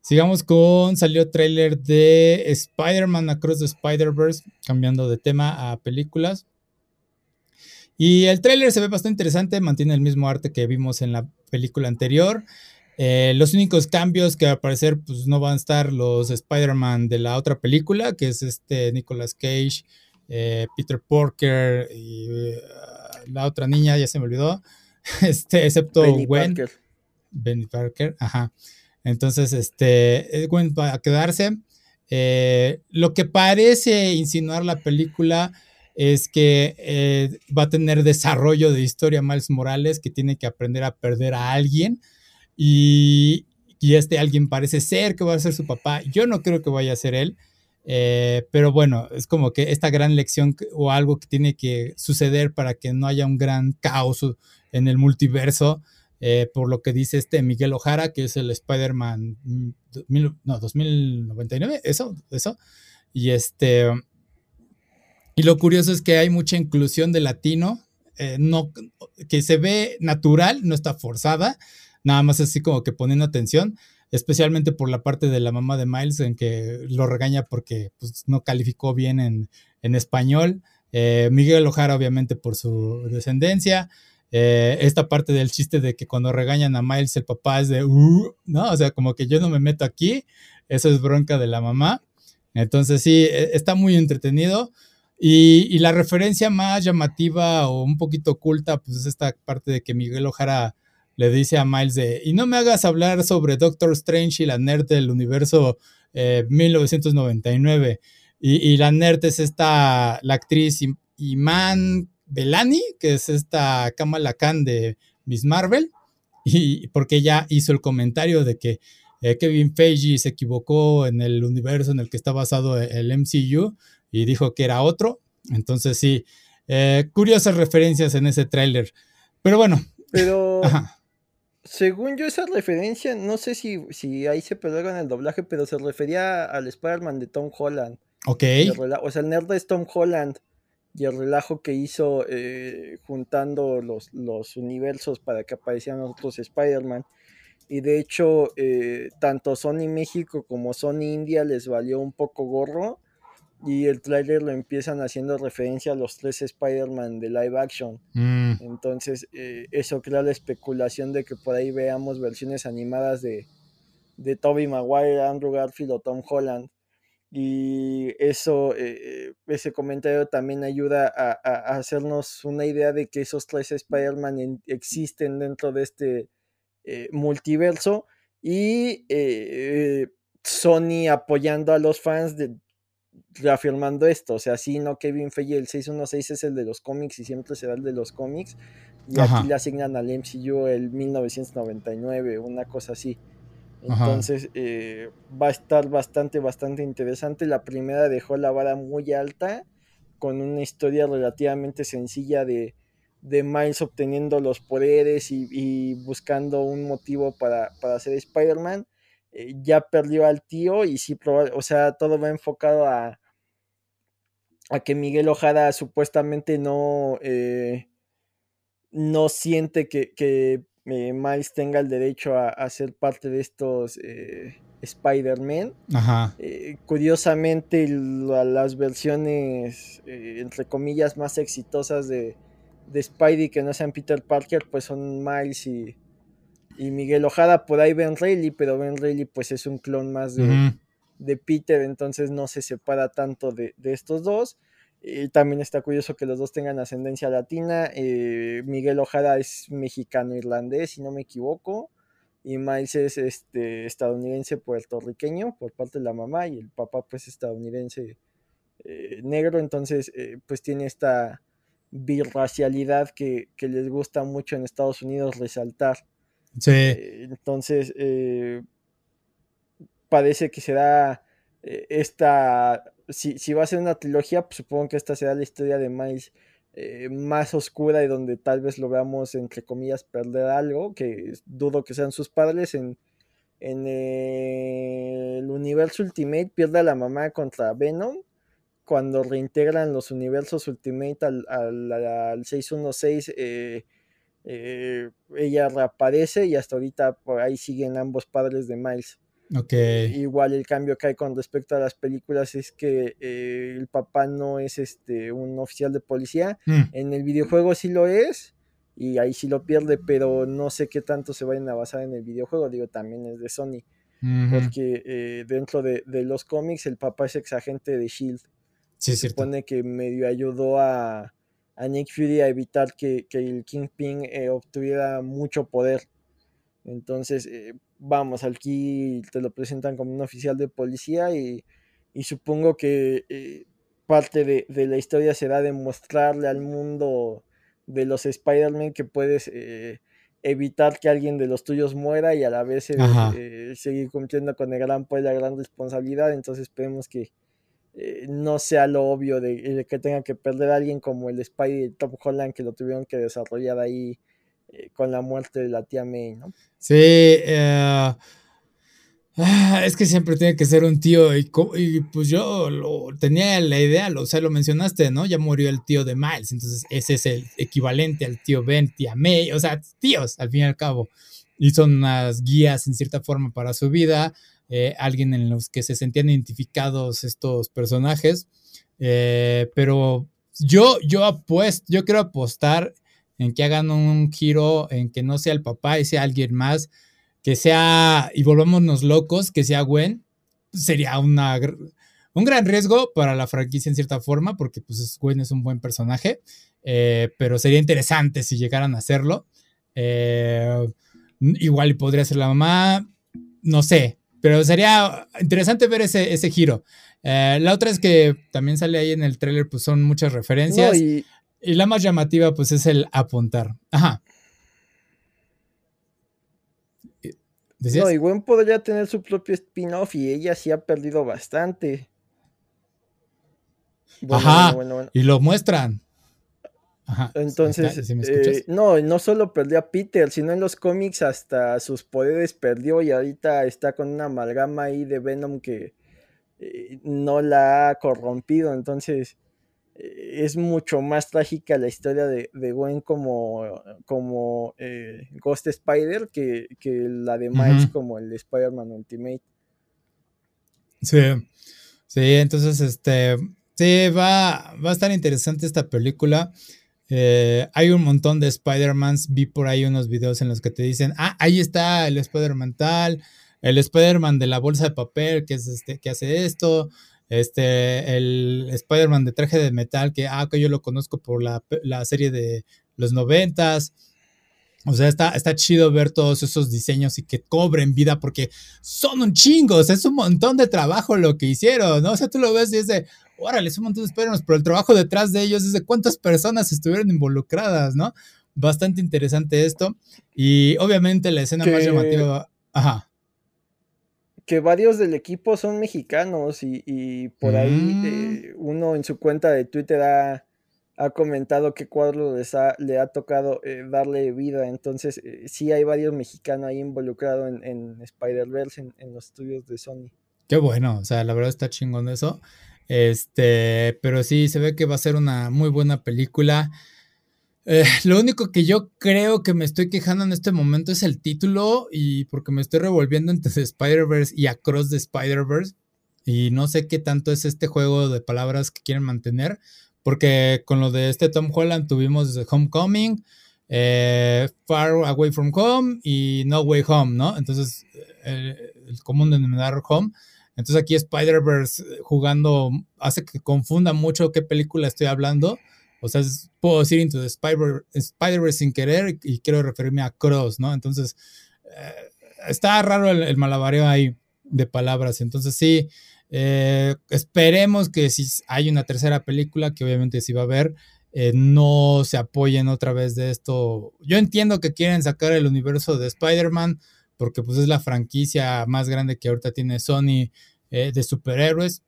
sigamos con, salió trailer de Spider-Man Across the Spider-Verse, cambiando de tema a películas. Y el tráiler se ve bastante interesante, mantiene el mismo arte que vimos en la película anterior. Eh, los únicos cambios que al parecer pues, no van a estar los Spider-Man de la otra película, que es este Nicolas Cage, eh, Peter Porker y uh, la otra niña, ya se me olvidó, este, excepto Gwen. Parker. Benny Parker, ajá. Entonces, este, Gwen va a quedarse. Eh, lo que parece insinuar la película es que eh, va a tener desarrollo de historia Miles Morales, que tiene que aprender a perder a alguien. Y, este alguien parece ser que va a ser su papá. Yo no creo que vaya a ser él. Eh, pero bueno, es como que esta gran lección o algo que tiene que suceder para que no haya un gran caos en el multiverso, eh, por lo que dice este Miguel Ojara, que es el Spider-Man mm, no, 2099, eso, eso. Y este, y lo curioso es que hay mucha inclusión de latino, eh, no, que se ve natural, no está forzada, nada más así como que poniendo atención, especialmente por la parte de la mamá de Miles en que lo regaña porque pues, no calificó bien en, español. Eh, Miguel Ojara obviamente por su descendencia. Eh, esta parte del chiste de que cuando regañan a Miles el papá es de, uh", ¿no? O sea, como que yo no me meto aquí, eso es bronca de la mamá. Entonces sí, e, está muy entretenido. Y, la referencia más llamativa o un poquito oculta, pues es esta parte de que Miguel Ojara le dice a Miles de, y no me hagas hablar sobre Doctor Strange y la nerd del universo 1999. Eh, y, la nerd es esta, la actriz Iman Belani, que es esta Kamala Khan de Miss Marvel, y porque ella hizo el comentario de que eh, Kevin Feige se equivocó en el universo en el que está basado el MCU, y dijo que era otro. Entonces sí, eh, curiosas referencias en ese tráiler. Pero bueno. Pero según yo esa referencia, no sé si, si ahí se perdió en el doblaje, pero se refería al Spider-Man de Tom Holland. Ok. O sea, el nerd es Tom Holland y el relajo que hizo eh, juntando los, los, universos para que aparecieran otros Spider-Man. Y de hecho, eh, tanto Sony México como Sony India les valió un poco gorro y el tráiler lo empiezan haciendo referencia a los tres Spider-Man de live action. Mm. Entonces, eh, eso crea la especulación de que por ahí veamos versiones animadas de, de Tobey Maguire, Andrew Garfield o Tom Holland. Y eso, eh, ese comentario también ayuda a, hacernos una idea de que esos tres Spider-Man existen dentro de este eh, multiverso. Y Sony apoyando a los fans de, reafirmando esto. O sea, sí, no Kevin Feige, el 616 es el de los cómics y siempre será el de los cómics. Y aquí le asignan al MCU el 1999, una cosa así. Entonces eh, va a estar bastante, bastante interesante. La primera dejó la vara muy alta con una historia relativamente sencilla de, de Miles obteniendo los poderes y, buscando un motivo para, para ser Spider-Man. Eh, ya perdió al tío y sí, o sea, todo va enfocado a, a que Miguel Ojada supuestamente no, eh, no siente que, que eh, Miles tenga el derecho a, ser parte de estos Spider-Man. curiosamente, las versiones, entre comillas, más exitosas de, de Spidey que no sean Peter Parker, pues son Miles y, y Miguel Ojada, por ahí Ben Reilly, pero Ben Reilly pues es un clon más de, Peter, entonces no se separa tanto de, estos dos. Y también está curioso que los dos tengan ascendencia latina. Eh, Miguel Ojada es mexicano-irlandés, si no me equivoco. y Miles es este, estadounidense puertorriqueño por parte de la mamá y el papá pues estadounidense eh, negro, entonces eh, pues tiene esta birracialidad que, les gusta mucho en Estados Unidos resaltar. Sí. Eh, entonces parece que será esta, si, si, va a ser una trilogía, pues supongo que esta será la historia de Miles eh, más oscura y donde tal vez lo veamos, entre comillas, perder algo, que dudo que sean sus padres. En, en el universo Ultimate pierde a la mamá contra Venom. Cuando reintegran los universos Ultimate al, al, 616, eh, eh, ella reaparece y hasta ahorita por ahí siguen ambos padres de Miles. Igual el cambio que hay con respecto a las películas es que eh, el papá no es este un oficial de policía. Mm. En el videojuego sí lo es. Y ahí sí lo pierde, pero no sé qué tanto se vayan a basar en el videojuego. Digo, también es de Sony. Porque eh, dentro de, los cómics el papá es ex agente de Shield. se supone que medio ayudó a, Nick Fury a evitar que, el Kingpin eh, obtuviera mucho poder. Entonces, vamos, aquí te lo presentan como un oficial de policía y, supongo que eh, parte de, la historia será demostrarle al mundo de los Spider-Man que puedes eh, evitar que alguien de los tuyos muera y a la vez eh, seguir cumpliendo con el gran poder y la gran responsabilidad. Entonces esperemos que no sea lo obvio de, que tenga que perder a alguien como el Spider Top Holland que lo tuvieron que desarrollar ahí eh, con la muerte de la tía May, ¿no? Sí, eh, ah, es que siempre tiene que ser un tío y, pues yo tenía la idea, o sea, lo mencionaste, ¿no? Ya murió el tío de Miles, entonces ese es el equivalente al tío Ben, tía May, o sea, tíos al fin y al cabo. Y son unas guías en cierta forma para su vida, eh, alguien en los que se sentían identificados estos personajes, pero yo, yo apuesto, yo quiero apostar en que hagan un giro, en que no sea el papá y sea alguien más, que sea, y volvámonos locos, que sea Gwen, sería un gran riesgo para la franquicia en cierta forma, porque pues Gwen es un buen personaje, eh, pero sería interesante si llegaran a hacerlo. Eh, igual podría ser la mamá, no sé, pero sería interesante ver ese, ese giro. Eh, la otra es que también sale ahí en el tráiler, pues son muchas referencias. Y la más llamativa, pues, es el apuntar. Ajá. No, y Gwen podría tener su propio spin-off y ella sí ha perdido bastante. Ajá. y lo muestran. Ajá. Entonces, eh, no, no solo perdió a Peter, sino en los cómics hasta sus poderes perdió y ahorita está con una amalgama ahí de Venom que eh, no la ha corrompido. Entonces, eh, es mucho más trágica la historia de, Gwen como, como Ghost Spider que, la de Miles como el Spider-Man Ultimate. Sí, sí, entonces este, sí, va, va a estar interesante esta película. Eh, hay un montón de Spider-Mans, vi por ahí unos videos en los que te dicen, ah, ahí está el Spider-Man tal, el Spider-Man de la bolsa de papel que, es este, que hace esto, este, el Spider-Man de traje de metal, que, ah, que yo lo conozco por la, serie de los noventas. O sea, está, está chido ver todos esos diseños y que cobren vida porque son un chingo, es un montón de trabajo lo que hicieron, ¿no? O sea, tú lo ves y es de, órale, es un montón de spider pero el trabajo detrás de ellos es de cuántas personas estuvieron involucradas, ¿no? Bastante interesante esto. Y obviamente la escena más llamativa, ajá que varios del equipo son mexicanos y, por ahí mm. eh, uno en su cuenta de Twitter ha, comentado que cuadro les le ha tocado eh, darle vida. Entonces, eh, sí hay varios mexicanos ahí involucrados en, en Spider-Verse, en, en, los estudios de Sony. Qué bueno, o sea, la verdad está chingón eso. Este, pero sí, se ve que va a ser una muy buena película. Eh, lo único que yo creo que me estoy quejando en este momento es el título y porque me estoy revolviendo entre Spider-Verse y Across the Spider-Verse y no sé qué tanto es este juego de palabras que quieren mantener porque con lo de este Tom Holland tuvimos Homecoming, eh, Far Away from Home y No Way Home, ¿no? Entonces, eh, el común denominador Home. Entonces aquí Spider-Verse jugando hace que confunda mucho qué película estoy hablando o sea, puedo decir Into the Spider-Verse sin querer y quiero referirme a Cross, ¿no? Entonces, eh, está raro el, malabareo ahí de palabras. Entonces sí, eh, esperemos que si hay una tercera película, que obviamente sí va a haber, eh, no se apoyen otra vez de esto. Yo entiendo que quieren sacar el universo de Spider-Man, porque pues es la franquicia más grande que ahorita tiene Sony eh, de superhéroes,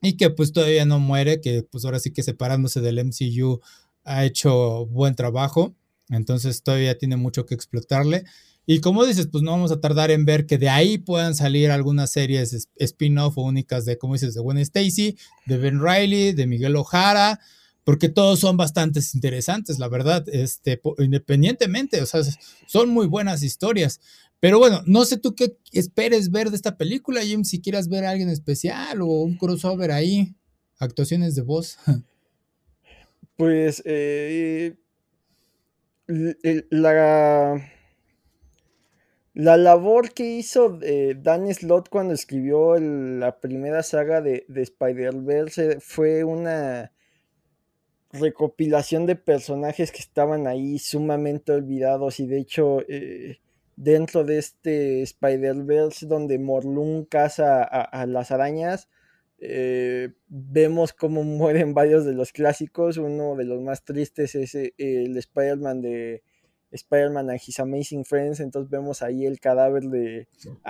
y que pues todavía no muere, que pues ahora sí que separándose del MCU ha hecho buen trabajo, entonces todavía tiene mucho que explotarle. Y como dices, pues no vamos a tardar en ver que de ahí puedan salir algunas series spin-off o únicas de, como dices, de Gwen Stacy, de Ben Riley, de Miguel Ojara, porque todos son bastante interesantes, la verdad, este, independientemente, o sea, son muy buenas historias. Pero bueno, no sé tú qué esperes ver de esta película, Jim, si quieras ver a alguien especial o un crossover ahí, actuaciones de voz. Pues eh, la la labor que hizo eh, Dan Slott cuando escribió la primera saga de, Spider-Verse fue una recopilación de personajes que estaban ahí sumamente olvidados y de hecho eh, dentro de este Spider-Verse donde Morlun caza a, las arañas eh, vemos cómo mueren varios de los clásicos. Uno de los más tristes es el Spider-Man de Spider-Man and His Amazing Friends, entonces vemos ahí el cadáver de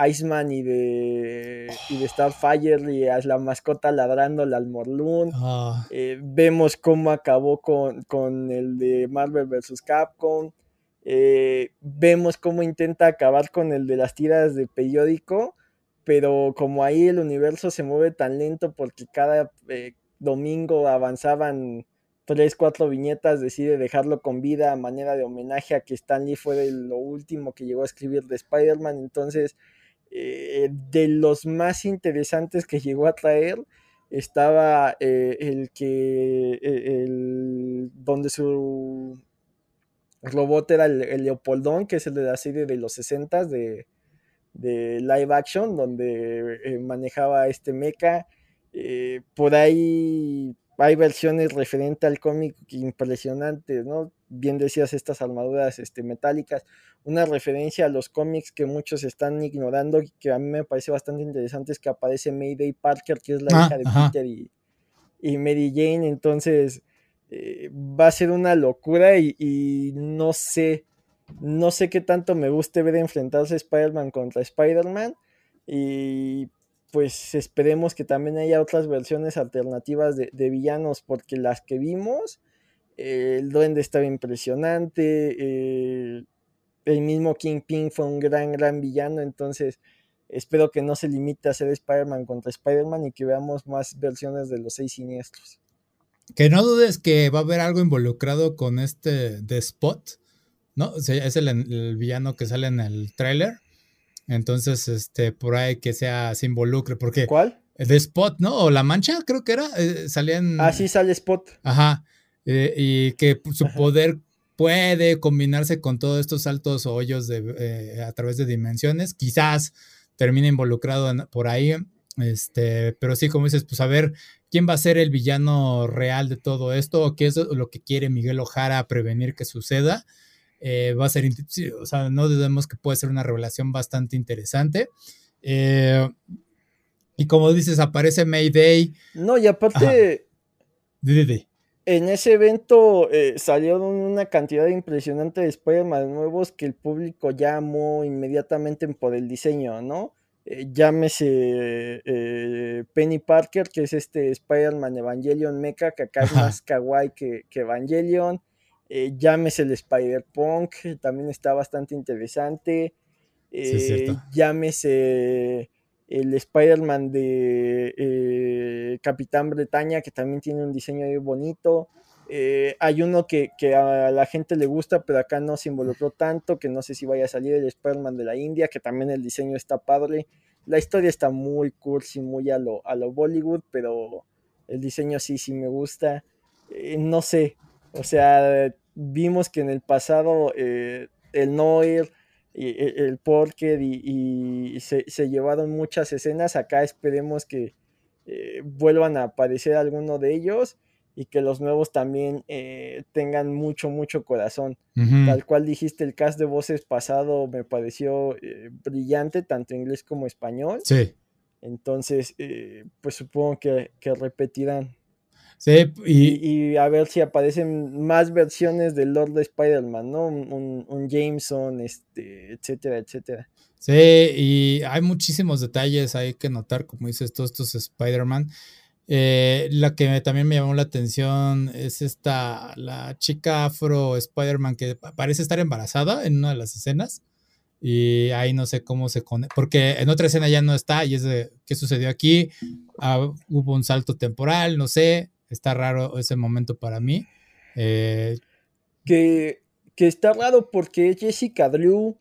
Iceman y de, y de Starfire y a la mascota ladrándole al Morlun. Ah. Eh, vemos cómo acabó con, el de Marvel vs. Capcom. Eh, vemos cómo intenta acabar con el de las tiras de periódico, pero como ahí el universo se mueve tan lento porque cada eh, domingo avanzaban tres, cuatro viñetas, decide dejarlo con vida a manera de homenaje a que Stanley fue lo último que llegó a escribir de Spider-Man. Entonces, eh, de los más interesantes que llegó a traer, estaba eh, el que, eh, el, donde su robot era el, Leopoldón, que es el de la serie de los 60 de, de live action, donde manejaba este mecha. por ahí hay versiones referente al cómic impresionantes, ¿no? Bien decías estas armaduras este, metálicas, una referencia a los cómics que muchos están ignorando y que a mí me parece bastante interesante es que aparece Mayday Parker, que es la ah, hija de Peter y, y, Mary Jane, entonces eh, va a ser una locura y, y, no sé, no sé qué tanto me guste ver enfrentarse Spider-Man contra Spider-Man. Y pues esperemos que también haya otras versiones alternativas de, villanos, porque las que vimos, eh, el duende estaba impresionante, eh, el mismo Kingpin fue un gran, gran villano, entonces espero que no se limite a ser Spider-Man contra Spider-Man y que veamos más versiones de los seis siniestros. Que no dudes que va a haber algo involucrado con este The Spot, ¿no? es el, el villano que sale en el tráiler. Entonces, este, por ahí que sea, se involucre, porque... ¿Cuál? De Spot, ¿no? O La Mancha, creo que era, eh, salían... Ah, sí, sale Spot. Ajá, eh, y que su poder puede combinarse con todos estos altos hoyos de, eh, a través de dimensiones, quizás termine involucrado por ahí, este, pero sí, como dices, pues a ver quién va a ser el villano real de todo esto, o qué es lo que quiere Miguel Ojara prevenir que suceda. Eh, va a ser, o sea, no dudemos que puede ser una revelación bastante interesante. Eh, y como dices, aparece Mayday. No, y aparte, en ese evento eh, salieron una cantidad impresionante de Spider-Man nuevos que el público llamó inmediatamente por el diseño, ¿no? llámese Penny Parker, que es este Spider-Man Evangelion Mecha, que acá es más kawaii que, que Evangelion. Eh, llámese el Spider-Punk, también está bastante interesante. Eh, llámese el Spider-Man de eh, Capitán Bretaña, que también tiene un diseño muy bonito. hay uno que, a la gente le gusta, pero acá no se involucró tanto, que no sé si vaya a salir el Spider-Man de la India, que también el diseño está padre. La historia está muy cursi, muy a lo, a lo Bollywood, pero el diseño sí, sí me gusta. no sé, o sea, vimos que en el pasado eh, el Noir, y, e, el Porker y, se, llevaron muchas escenas. Acá esperemos que eh, vuelvan a aparecer alguno de ellos. y que los nuevos también eh, tengan mucho, mucho corazón. Tal cual dijiste, el cast de voces pasado me pareció eh, brillante, tanto inglés como español. Sí. Entonces, eh, pues supongo que, repetirán. Sí, y, a ver si aparecen más versiones del Lord Spider-Man, ¿no? Un, un, Jameson, este, etcétera, etcétera. Sí, y hay muchísimos detalles hay que notar, como dices, todos estos Spider-Man. Eh, la que también me llamó la atención es esta, la chica afro Spider-Man que parece estar embarazada en una de las escenas. Y ahí no sé cómo se conecta, porque en otra escena ya no está y es de qué sucedió aquí. Ah, hubo un salto temporal, no sé, está raro ese momento para mí. Eh, que, que, está raro porque Jessica Drew,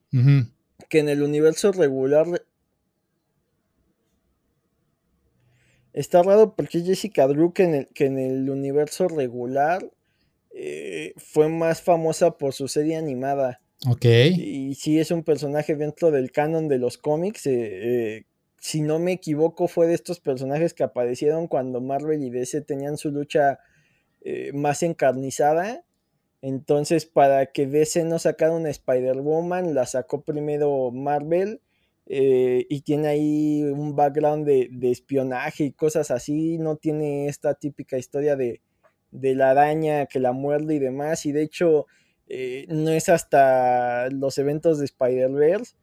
que en el universo regular Está raro porque Jessica Drew, que en el, que en el universo regular eh, fue más famosa por su serie animada. Ok. Y sí es un personaje dentro del canon de los cómics. Eh, eh, si no me equivoco, fue de estos personajes que aparecieron cuando Marvel y DC tenían su lucha más encarnizada. Entonces, para que DC no sacara una Spider-Woman, la sacó primero Marvel eh, y tiene ahí un background de, espionaje y cosas así, no tiene esta típica historia de, la araña que la muerde y demás, y de hecho eh, no es hasta los eventos de Spider-Verse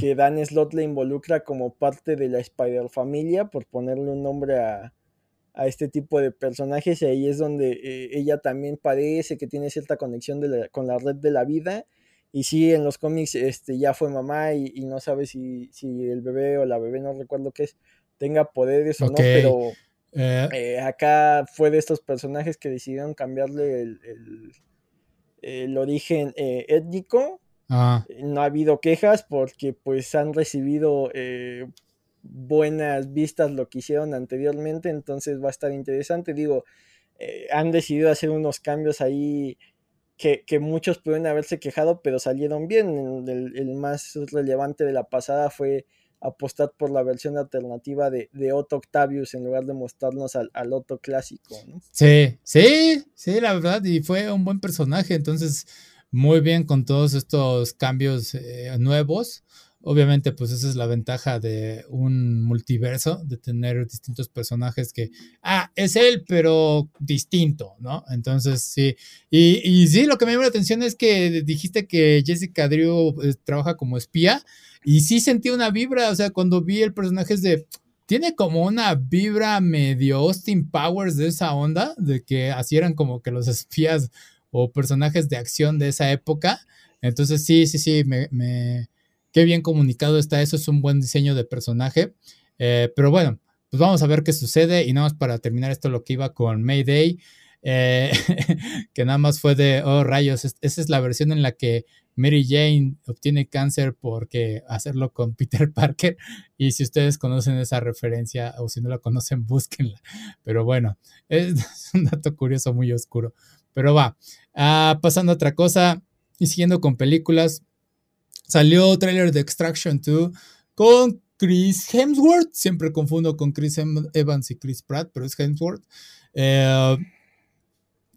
que Dan Slot le involucra como parte de la Spider-Familia, por ponerle un nombre a, este tipo de personajes, y ahí es donde eh, ella también parece que tiene cierta conexión con la red de la vida, y sí, en los cómics este, ya fue mamá y, no sabe si, si, el bebé o la bebé, no recuerdo qué es, tenga poderes o no, pero eh. Eh, acá fue de estos personajes que decidieron cambiarle el, el, origen eh, étnico. No ha habido quejas porque pues han recibido buenas vistas lo que hicieron anteriormente, entonces va a estar interesante. Digo, han decidido hacer unos cambios ahí que, muchos pueden haberse quejado, pero salieron bien. El, más relevante de la pasada fue apostar por la versión alternativa de, Otto Octavius en lugar de mostrarnos al, Otto clásico. Sí, sí, sí, la verdad, y fue un buen personaje, entonces muy bien con todos estos cambios eh, nuevos. Obviamente, pues esa es la ventaja de un multiverso, de tener distintos personajes que, ah, es él, pero distinto, ¿no? Entonces, sí. Y, sí, lo que me llamó la atención es que dijiste que Jessica Drew eh, trabaja como espía y sí sentí una vibra, o sea, cuando vi el personaje es de, tiene como una vibra medio Austin Powers de esa onda, de que así eran como que los espías o personajes de acción de esa época. Entonces, sí, sí, sí, me qué bien comunicado está eso, es un buen diseño de personaje. Eh, pero bueno, pues vamos a ver qué sucede y nada más para terminar esto lo que iba con Mayday, eh, que nada más fue de, oh rayos, esa es la versión en la que Mary Jane obtiene cáncer porque hacerlo con Peter Parker. Y si ustedes conocen esa referencia o si no la conocen, búsquenla. Pero bueno, es un dato curioso muy oscuro. Pero va, ah, pasando a otra cosa y siguiendo con películas, Salió trailer de Extraction 2 con Chris Hemsworth. Siempre confundo con Chris Evans y Chris Pratt, pero es Hemsworth. Eh,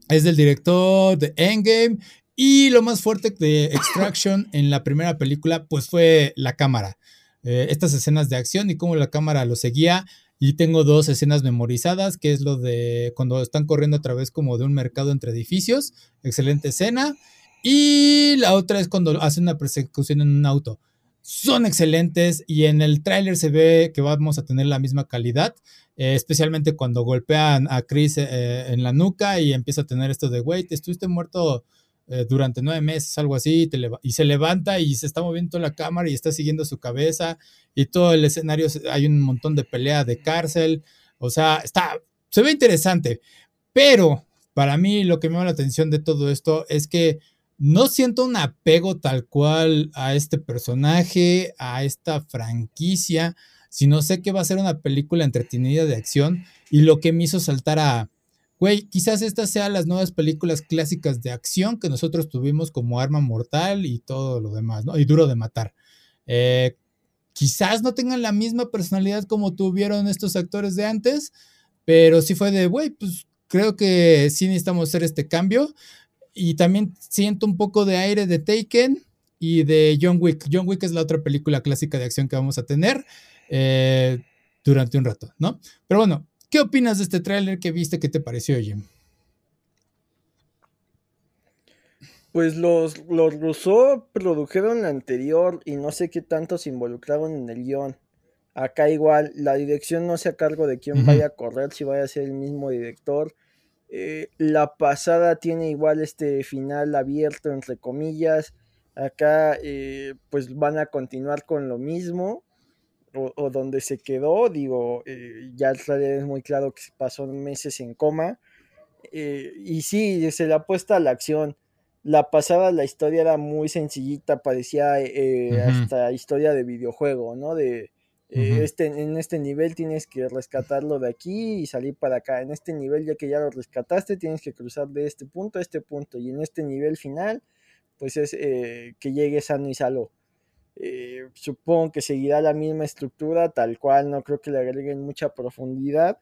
es del director de Endgame. Y lo más fuerte de Extraction en la primera película, pues fue la cámara. Eh, estas escenas de acción y cómo la cámara lo seguía. Y tengo dos escenas memorizadas, que es lo de cuando están corriendo a través como de un mercado entre edificios. Excelente escena. Y la otra es cuando hacen una persecución en un auto. Son excelentes y en el tráiler se ve que vamos a tener la misma calidad, eh, especialmente cuando golpean a Chris eh, en la nuca y empieza a tener esto de, güey, te estuviste muerto eh, durante nueve meses, algo así, y, se levanta y se está moviendo la cámara y está siguiendo su cabeza y todo el escenario, hay un montón de pelea de cárcel, o sea, está, se ve interesante, pero para mí lo que me llama la atención de todo esto es que no siento un apego tal cual a este personaje, a esta franquicia, sino sé que va a ser una película entretenida de acción y lo que me hizo saltar a, güey, quizás estas sean las nuevas películas clásicas de acción que nosotros tuvimos como Arma Mortal y todo lo demás, ¿no? Y Duro de Matar. Eh, quizás no tengan la misma personalidad como tuvieron estos actores de antes, pero sí fue de, güey, pues creo que sí necesitamos hacer este cambio. Y también siento un poco de aire de Taken y de John Wick. John Wick es la otra película clásica de acción que vamos a tener eh, durante un rato, ¿no? Pero bueno, ¿qué opinas de este tráiler que viste? ¿Qué te pareció, Jim? Pues los, los Rousseau produjeron la anterior y no sé qué tanto se involucraron en el guion. Acá igual, la dirección no se a cargo de quién vaya a correr, si vaya a ser el mismo director. Eh, la pasada tiene igual este final abierto, entre comillas. Acá eh, pues van a continuar con lo mismo. O, donde se quedó, digo, eh, ya es muy claro que pasó meses en coma. y sí, se le apuesta a la acción la pasada la historia era muy sencillita, parecía eh, hasta historia de videojuego, ¿no? De eh, este, en este nivel tienes que rescatarlo de aquí y salir para acá. En este nivel, ya que ya lo rescataste, tienes que cruzar de este punto a este punto. Y en este nivel final, pues es eh, que llegue sano y salvo. supongo que seguirá la misma estructura, tal cual, no creo que le agreguen mucha profundidad.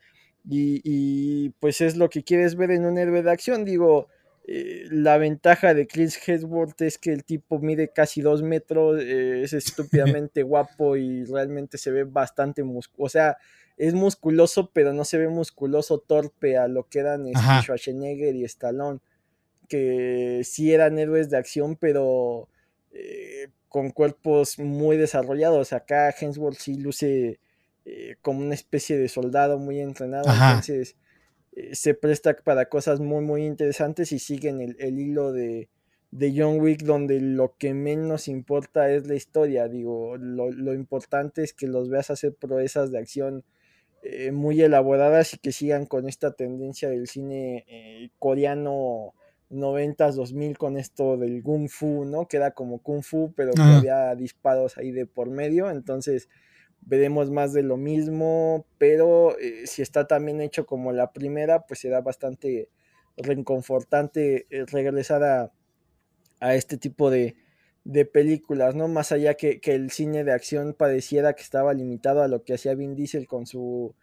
Y, y pues es lo que quieres ver en un héroe de acción. Digo, eh, la ventaja de Chris Hemsworth es que el tipo mide casi dos metros, eh, es estúpidamente guapo y realmente se ve bastante musculoso. O sea, es musculoso, pero no se ve musculoso torpe a lo que eran este, Schwarzenegger y Stallone, que sí eran héroes de acción, pero eh, con cuerpos muy desarrollados. Acá Hemsworth sí luce como una especie de soldado muy entrenado. Entonces eh, se presta para cosas muy, muy interesantes y siguen el, el hilo de, de, John Wick, donde lo que menos importa es la historia. Digo, lo, lo importante es que los veas hacer proezas de acción eh, muy elaboradas y que sigan con esta tendencia del cine eh, coreano 90s, 2000 con esto del Kung Fu, ¿no? Queda como Kung Fu, pero que había disparos ahí de por medio. Entonces, veremos más de lo mismo, pero eh, si está también hecho como la primera, pues será bastante reconfortante eh, regresar a, este tipo de, películas, ¿no? Más allá que, el cine de acción pareciera que estaba limitado a lo que hacía Vin Diesel con su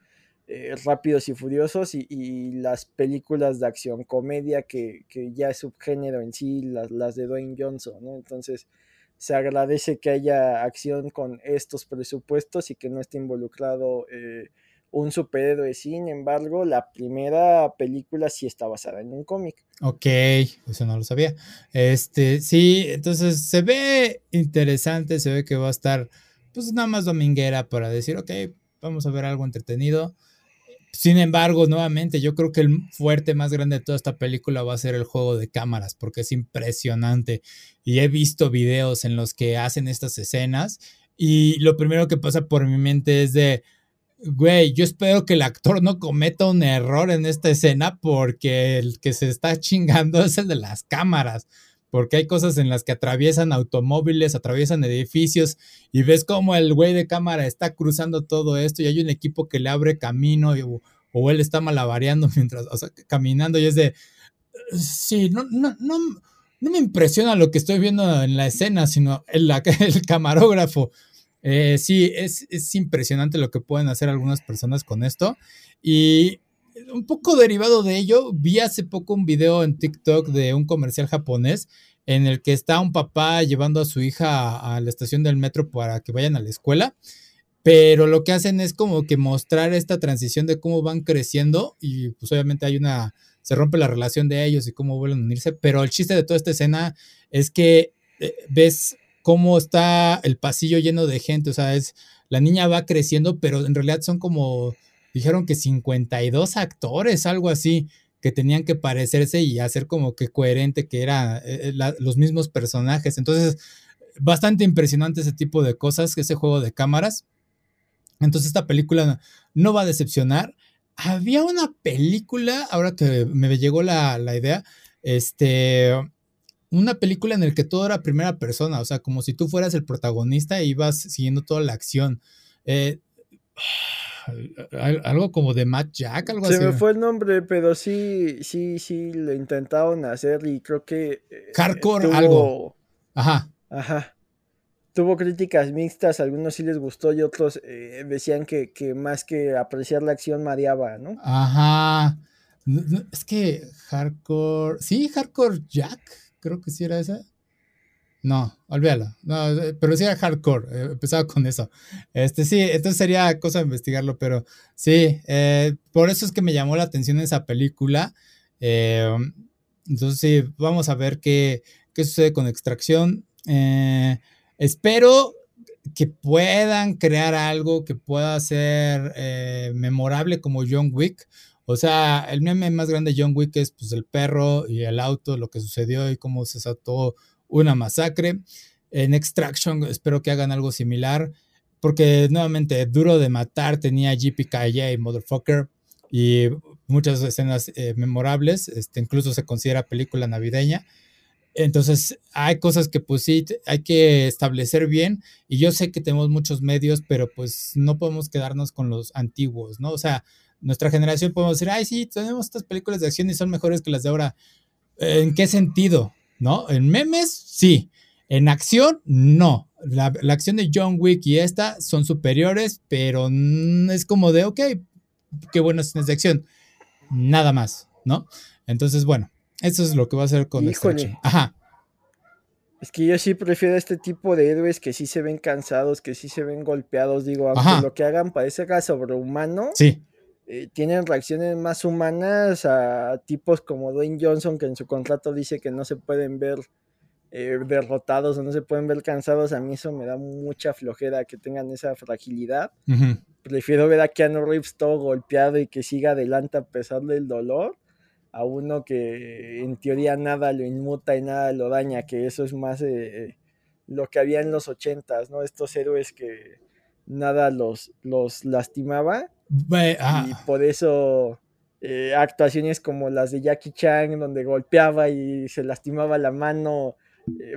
eh, Rápidos y Furiosos y, las películas de acción comedia que, que, ya es subgénero en sí, las, las de Dwayne Johnson, ¿no? Entonces, se agradece que haya acción con estos presupuestos y que no esté involucrado eh, un superhéroe. Sin embargo, la primera película sí está basada en un cómic. Ok, eso no lo sabía. Este, sí, entonces se ve interesante, se ve que va a estar, pues nada más dominguera para decir, ok, vamos a ver algo entretenido. Sin embargo, nuevamente, yo creo que el fuerte más grande de toda esta película va a ser el juego de cámaras, porque es impresionante. Y he visto videos en los que hacen estas escenas y lo primero que pasa por mi mente es de, güey, yo espero que el actor no cometa un error en esta escena porque el que se está chingando es el de las cámaras porque hay cosas en las que atraviesan automóviles, atraviesan edificios y ves como el güey de cámara está cruzando todo esto y hay un equipo que le abre camino o, él está malabareando mientras, o sea, caminando y es de, sí, no, no, no, no me impresiona lo que estoy viendo en la escena, sino el, el camarógrafo. Eh, sí, es, es impresionante lo que pueden hacer algunas personas con esto y un poco derivado de ello, vi hace poco un video en TikTok de un comercial japonés en el que está un papá llevando a su hija a, la estación del metro para que vayan a la escuela, pero lo que hacen es como que mostrar esta transición de cómo van creciendo y pues obviamente hay una, se rompe la relación de ellos y cómo vuelven a unirse, pero el chiste de toda esta escena es que eh, ves cómo está el pasillo lleno de gente, o sea, es, la niña va creciendo, pero en realidad son como dijeron que 52 actores, algo así, que tenían que parecerse y hacer como que coherente que eran eh, eh, los mismos personajes. Entonces, bastante impresionante ese tipo de cosas, ese juego de cámaras. Entonces, esta película no va a decepcionar. Había una película, ahora que me llegó la, idea, este, una película en la que todo era primera persona, o sea, como si tú fueras el protagonista e ibas siguiendo toda la acción. Eh, algo como de Matt Jack, algo así. Se me fue el nombre, pero sí, sí, sí, lo intentaron hacer y creo que. Eh, Hardcore, algo. Ajá. Ajá. Tuvo críticas mixtas, algunos sí les gustó y otros eh, decían que, que, más que apreciar la acción mareaba, ¿no? Ajá. es que Hardcore. Sí, Hardcore Jack. Creo que sí era esa. No, olvídalo. No, eh, pero sí era hardcore. Eh, empezaba con eso. Este sí, entonces sería cosa de investigarlo, pero sí, eh, por eso es que me llamó la atención esa película. entonces sí, vamos a ver qué, qué sucede con extracción. espero que puedan crear algo que pueda ser memorable como John Wick. O sea, el meme más grande de John Wick es pues el perro y el auto, lo que sucedió y cómo se saltó una masacre. En Extraction espero que hagan algo similar, porque nuevamente Duro de Matar tenía y Motherfucker y muchas escenas eh, memorables, este, incluso se considera película navideña. Entonces, hay cosas que pues hay que establecer bien y yo sé que tenemos muchos medios, pero pues no podemos quedarnos con los antiguos, ¿no? O sea, nuestra generación podemos decir, ay, sí, tenemos estas películas de acción y son mejores que las de ahora. ¿En qué sentido? ¿No? En memes, sí. En acción, no. La, acción de John Wick y esta son superiores, pero es como de, ok, qué buenas escenas de acción. Nada más, ¿no? Entonces, bueno, eso es lo que va a hacer con Híjole. Ajá. Es que yo sí prefiero este tipo de héroes que sí se ven cansados, que sí se ven golpeados. Digo, aunque lo que hagan parece sobrehumano. Sí. Eh, tienen reacciones más humanas a tipos como Dwayne Johnson, que en su contrato dice que no se pueden ver eh, derrotados o no se pueden ver cansados. A mí eso me da mucha flojera que tengan esa fragilidad. Prefiero ver a Keanu Reeves todo golpeado y que siga adelante a pesar del dolor, a uno que en teoría nada lo inmuta y nada lo daña, que eso es más eh, lo que había en los ochentas, ¿no? Estos héroes que nada los, los lastimaba y por eso eh, actuaciones como las de Jackie Chan, donde golpeaba y se lastimaba la mano,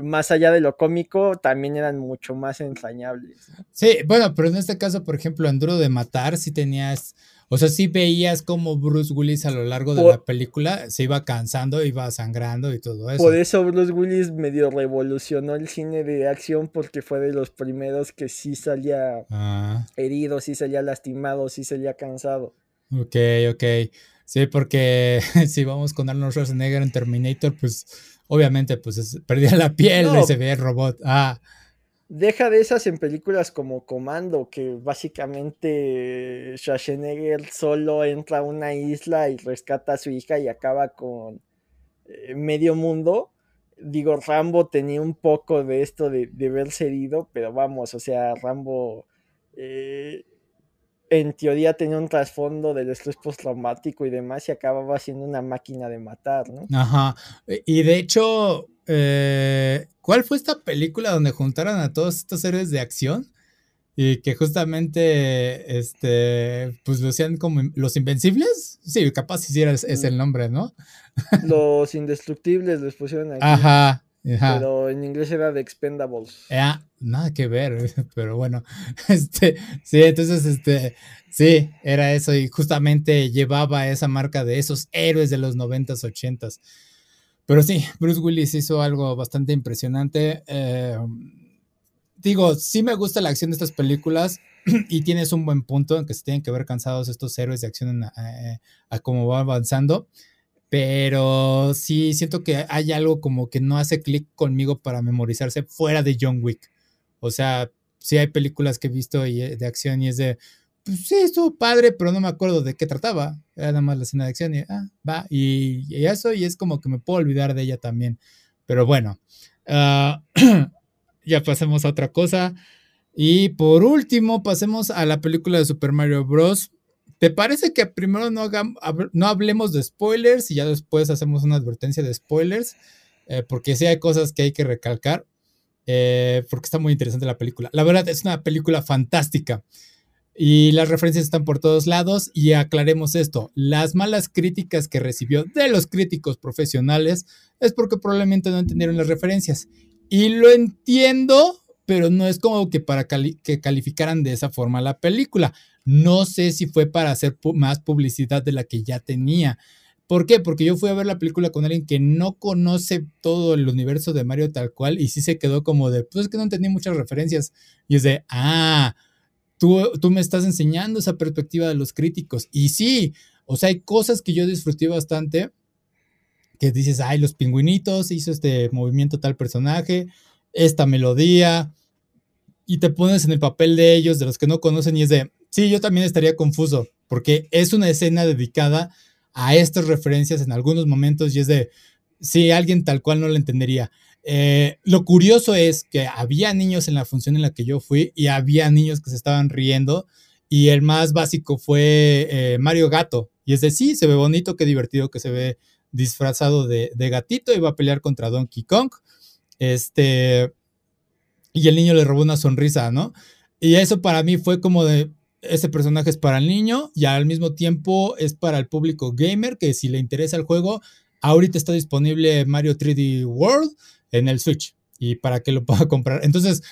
más allá de lo cómico, también eran mucho más ensañables. Sí, bueno, pero en este caso, por ejemplo, en Duro de Matar, si tenías, o sea, sí veías como Bruce Willis a lo largo de la película se iba cansando, iba sangrando y todo eso. Por eso Bruce Willis medio revolucionó el cine de acción porque fue de los primeros que sí salía ah. herido, sí salía lastimado, sí salía cansado. Ok, ok. Sí, porque si vamos con Arnold Schwarzenegger en Terminator, pues obviamente pues perdía la piel y se veía el robot. Ah. Deja de esas en películas como Comando, que básicamente Schwarzenegger solo entra a una isla y rescata a su hija y acaba con eh, medio mundo. Digo, Rambo tenía un poco de esto de, de verse herido, pero vamos, o sea, Rambo eh, en teoría tenía un trasfondo del estrés postraumático y demás y acababa siendo una máquina de matar, ¿no? Ajá. Y de hecho, eh, ¿cuál fue esta película donde juntaron a todos estos héroes de acción? Y que justamente, este, pues lo hacían como los invencibles. Sí, capaz si es, es el nombre, ¿no? Los indestructibles les pusieron aquí. Ajá, Pero en inglés era The Expendables. Ah, nada que ver, pero bueno. Este, sí, entonces, este, sí, era eso. Y justamente llevaba esa marca de esos héroes de los noventas, ochentas. Pero sí, Bruce Willis hizo algo bastante impresionante. Eh, digo, sí me gusta la acción de estas películas y tienes un buen punto en que se tienen que ver cansados estos héroes de acción eh, a cómo va avanzando. Pero sí siento que hay algo como que no hace clic conmigo para memorizarse fuera de John Wick. O sea, sí hay películas que he visto eh, de acción y es de, pues sí, estuvo padre, pero no me acuerdo de qué trataba. Era nada más la escena de acción y, ah, va, y, eso, y es como que me puedo olvidar de ella también. Pero bueno, ah, ya pasemos a otra cosa. Y por último, pasemos a la película de Super Mario Bros. ¿Te parece que primero no, no hablemos de spoilers y ya después hacemos una advertencia de spoilers? Eh, porque sí hay cosas que hay que recalcar, eh, porque está muy interesante la película. La verdad es una película fantástica. Y las referencias están por todos lados y aclaremos esto, las malas críticas que recibió de los críticos profesionales es porque probablemente no entendieron las referencias. Y lo entiendo, pero no es como que para que calificaran de esa forma la película. No sé si fue para hacer más publicidad de la que ya tenía. ¿Por qué? Porque yo fui a ver la película con alguien que no conoce todo el universo de Mario tal cual y sí se quedó como de, pues es que no entendí muchas referencias. Y es de, ah, tú, me estás enseñando esa perspectiva de los críticos. Y sí, O sea, hay cosas que yo disfruté bastante, que dices, ay, los pingüinitos, hizo este movimiento tal personaje, esta melodía, y te pones en el papel de ellos, de los que no conocen, y es de, sí, yo también estaría confuso, porque es una escena dedicada a estas referencias en algunos momentos, y es de, sí, alguien tal cual no lo entendería. Eh, lo curioso es que había niños en la función en la que yo fui y había niños que se estaban riendo y el más básico fue eh, Mario Gato. Y es de sí, se ve bonito, qué divertido que se ve disfrazado de, gatito y va a pelear contra Donkey Kong. Este, y el niño le robó una sonrisa, ¿no? Y eso para mí fue como de, ese personaje es para el niño y al mismo tiempo es para el público gamer que si le interesa el juego, ahorita está disponible Mario 3D World en el Switch y para que lo pueda comprar. Entonces,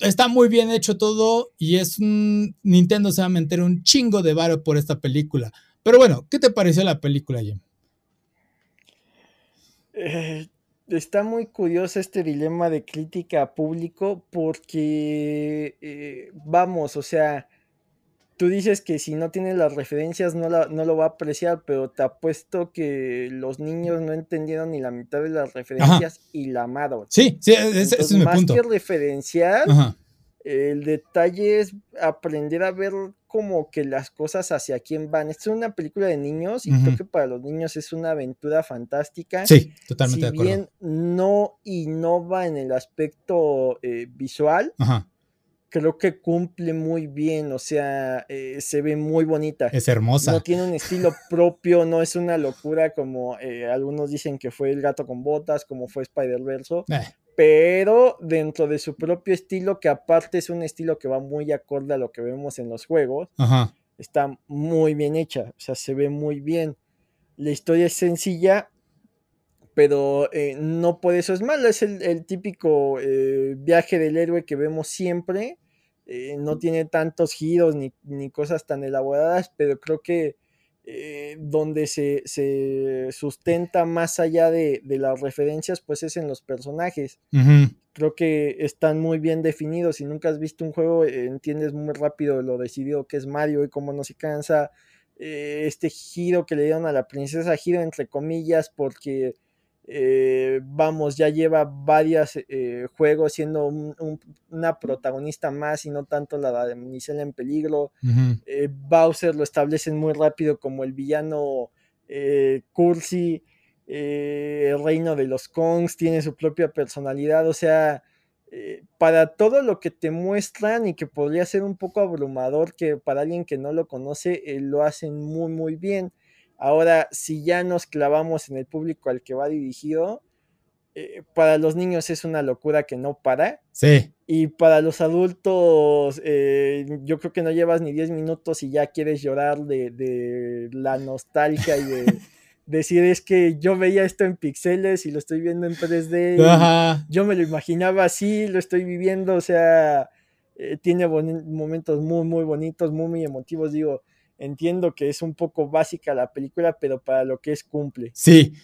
está muy bien hecho todo y es un Nintendo se va a meter un chingo de varo por esta película. Pero bueno, ¿qué te pareció la película, Jim? Eh, está muy curioso este dilema de crítica a público porque, eh, vamos, o sea, tú dices que si no tienes las referencias no, no lo va a apreciar, pero te apuesto que los niños no entendieron ni la mitad de las referencias y la amaron. Sí, sí, ese, es mi punto. Más que referenciar, el detalle es aprender a ver como que las cosas hacia quién van. Esta es una película de niños y creo que para los niños es una aventura fantástica. Sí, totalmente de acuerdo. bien no innova en el aspecto eh, visual, creo que cumple muy bien, o sea, eh, se ve muy bonita. Es hermosa. No tiene un estilo propio, no es una locura como eh, algunos dicen que fue El gato con botas, como fue Spider-Verse pero dentro de su propio estilo, que aparte es un estilo que va muy acorde a lo que vemos en los juegos, está muy bien hecha, o sea, se ve muy bien. La historia es sencilla, pero eh, no por eso es malo, es el, típico eh, viaje del héroe que vemos siempre, eh, no tiene tantos giros ni, ni, cosas tan elaboradas, pero creo que eh, donde se, sustenta más allá de, las referencias, pues es en los personajes. Creo que están muy bien definidos. Si nunca has visto un juego, eh, entiendes muy rápido lo decidido que es Mario y cómo no se cansa. Eh, este giro que le dieron a la princesa, giro entre comillas, porque eh, vamos, ya lleva varios eh, juegos siendo una protagonista más y no tanto la de Michelle en peligro. Eh, Bowser lo establecen muy rápido como el villano cursi. el reino de los Kongs tiene su propia personalidad, o sea, para todo lo que te muestran y que podría ser un poco abrumador, que para alguien que no lo conoce, lo hacen muy, muy bien. Ahora, si ya nos clavamos en el público al que va dirigido, eh, para los niños es una locura que no para. Sí. Y para los adultos, eh, yo creo que no llevas ni 10 minutos y ya quieres llorar de, la nostalgia y de decir es que yo veía esto en pixeles y lo estoy viendo en 3D. Yo me lo imaginaba así, lo estoy viviendo, o sea, eh, tiene momentos muy, muy bonitos, muy, muy emotivos. Digo, entiendo que es un poco básica la película, pero para lo que es cumple. Sí,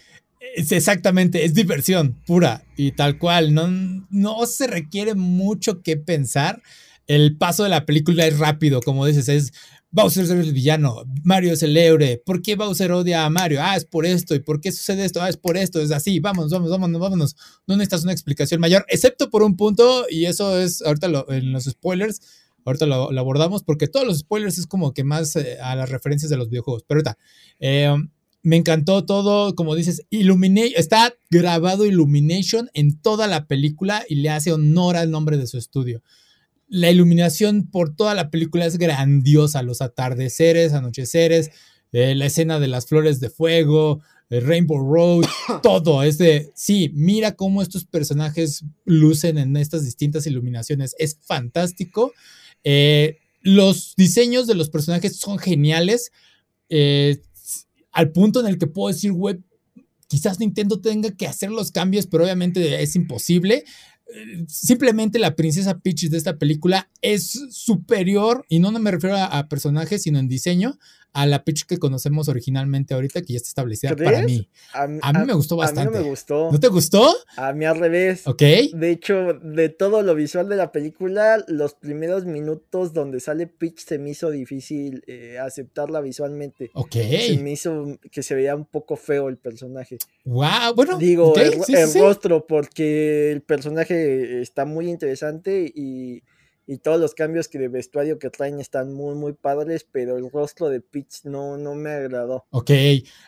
es exactamente, es diversión pura y tal cual, no, no se requiere mucho que pensar. El paso de la película es rápido, como dices, es Bowser es el villano, Mario es el héroe. ¿Por qué Bowser odia a Mario? Ah, es por esto. ¿Y por qué sucede esto? Ah, es por esto. Es así. Vamos, vamos, vámonos, vámonos. No necesitas una explicación mayor, excepto por un punto, y eso es ahorita en los spoilers Ahorita lo, abordamos porque todos los spoilers es como que más eh, a las referencias de los videojuegos. Pero ahorita, eh, me encantó todo, como dices, Illumination, está grabado Illumination en toda la película y le hace honor al nombre de su estudio. La iluminación por toda la película es grandiosa, los atardeceres, anocheceres, eh, la escena de las flores de fuego, Rainbow Road, todo es de, sí, mira cómo estos personajes lucen en estas distintas iluminaciones, es fantástico eh, los diseños de los personajes son geniales. Eh, al punto en el que puedo decir, web, quizás Nintendo tenga que hacer los cambios, pero obviamente es imposible. simplemente la princesa Peach de esta película es superior, y no, me refiero a, personajes, sino en diseño, a la Peach que conocemos originalmente ahorita, que ya está establecida para mí. A, mí me gustó bastante. A mí no me gustó. ¿No te gustó? A mí al revés. Ok. De hecho, de todo lo visual de la película, los primeros minutos donde sale Peach se me hizo difícil eh, aceptarla visualmente. Ok. Se me hizo que se veía un poco feo el personaje. Wow, bueno. Digo, el, rostro, porque el personaje está muy interesante y y todos los cambios que de vestuario que traen están muy, muy padres, pero el rostro de Peach no, no me agradó. Ok,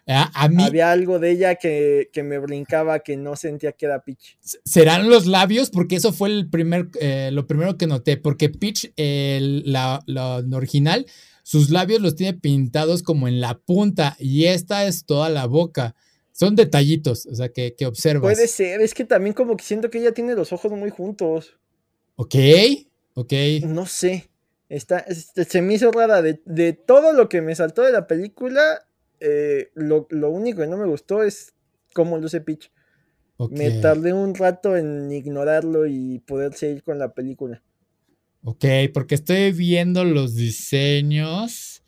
a, mí... Había algo de ella que, me brincaba, que no sentía que era Peach. ¿Serán los labios? Porque eso fue el primer, eh, lo primero que noté, porque Peach, la, original, sus labios los tiene pintados como en la punta y esta es toda la boca. Son detallitos, o sea, que, que observas. Puede ser, es que también como que siento que ella tiene los ojos muy juntos. Ok, Ok. No sé. Está, este, se me hizo rara. De, todo lo que me saltó de la película, eh, lo, único que no me gustó es cómo luce Peach. Me tardé un rato en ignorarlo y poder seguir con la película. Ok, porque estoy viendo los diseños.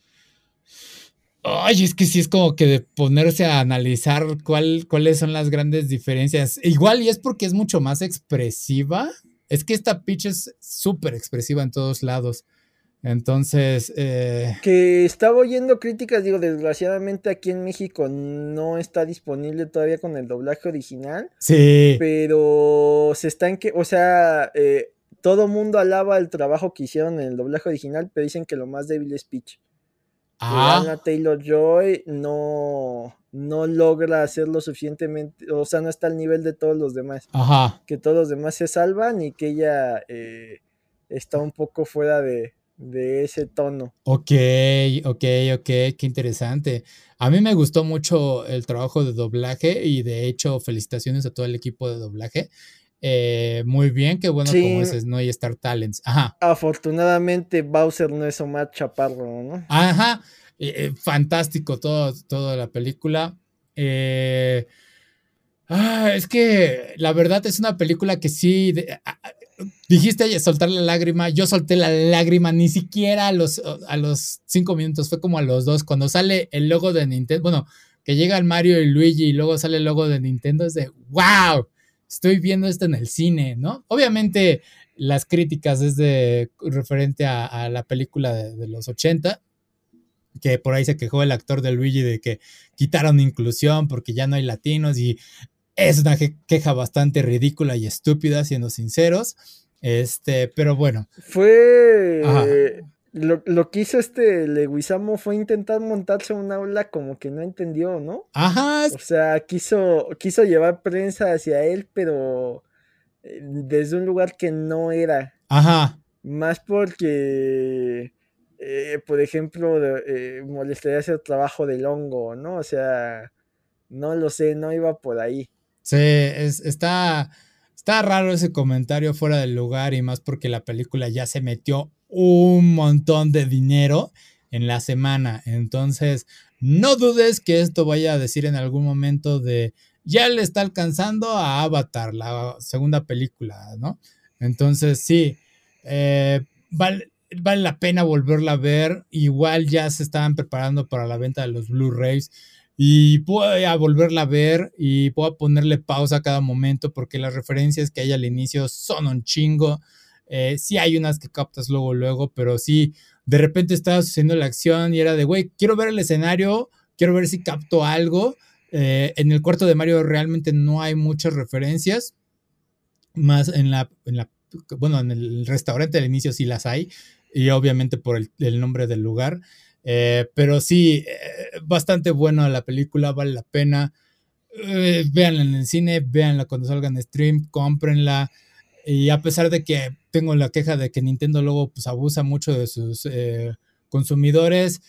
Ay, es que sí es como que de ponerse a analizar cuál, cuáles son las grandes diferencias. Igual y es porque es mucho más expresiva. Es que esta pitch es súper expresiva en todos lados. Entonces. Eh... Que estaba oyendo críticas, digo, desgraciadamente aquí en México no está disponible todavía con el doblaje original. Sí. Pero se está en que, o sea, eh, todo mundo alaba el trabajo que hicieron en el doblaje original, pero dicen que lo más débil es pitch. Ah. Taylor Joy no, no logra hacerlo suficientemente, o sea, no está al nivel de todos los demás. Ajá. Que todos los demás se salvan y que ella eh, está un poco fuera de, ese tono. Ok, ok, ok, qué interesante. A mí me gustó mucho el trabajo de doblaje y de hecho felicitaciones a todo el equipo de doblaje. Eh, muy bien, qué bueno como ese no hay Star Talents. Ajá. Afortunadamente Bowser no es Omar Chaparro, ¿no? Ajá. Eh, eh, fantástico todo, toda la película. Ah, es que la verdad es una película que sí. dijiste soltar la lágrima. Yo solté la lágrima ni siquiera a los, a los cinco minutos. Fue como a los dos. Cuando sale el logo de Nintendo. Bueno, que llega el Mario y Luigi y luego sale el logo de Nintendo. Es de wow estoy viendo esto en el cine, ¿no? Obviamente las críticas es de referente a, la película de, los 80, que por ahí se quejó el actor de Luigi de que quitaron inclusión porque ya no hay latinos y es una queja bastante ridícula y estúpida, siendo sinceros. Este, pero bueno. Fue lo, que hizo este Leguizamo fue intentar montarse un aula como que no entendió, ¿no? Ajá. O sea, quiso, quiso llevar prensa hacia él, pero eh, desde un lugar que no era. Ajá. Más porque, eh, por ejemplo, eh, molestaría hacer trabajo del hongo, ¿no? O sea, no lo sé, no iba por ahí. Sí, es, está, está raro ese comentario fuera del lugar y más porque la película ya se metió un montón de dinero en la semana. Entonces, no dudes que esto vaya a decir en algún momento de ya le está alcanzando a Avatar, la segunda película, ¿no? Entonces, sí, eh, vale, vale la pena volverla a ver. Igual ya se estaban preparando para la venta de los Blu-rays. Y voy a volverla a ver y puedo ponerle pausa a cada momento porque las referencias que hay al inicio son un chingo. Eh, sí hay unas que captas luego, luego, pero sí, de repente estaba sucediendo la acción y era de, güey, quiero ver el escenario, quiero ver si capto algo. Eh, en el cuarto de Mario realmente no hay muchas referencias, más en la, en la, bueno, en el restaurante del inicio sí las hay, y obviamente por el, nombre del lugar. Eh, pero sí, bastante bueno la película, vale la pena. véanla en el cine, véanla cuando salga en stream, cómprenla. Y a pesar de que tengo la queja de que Nintendo luego pues, abusa mucho de sus eh, consumidores,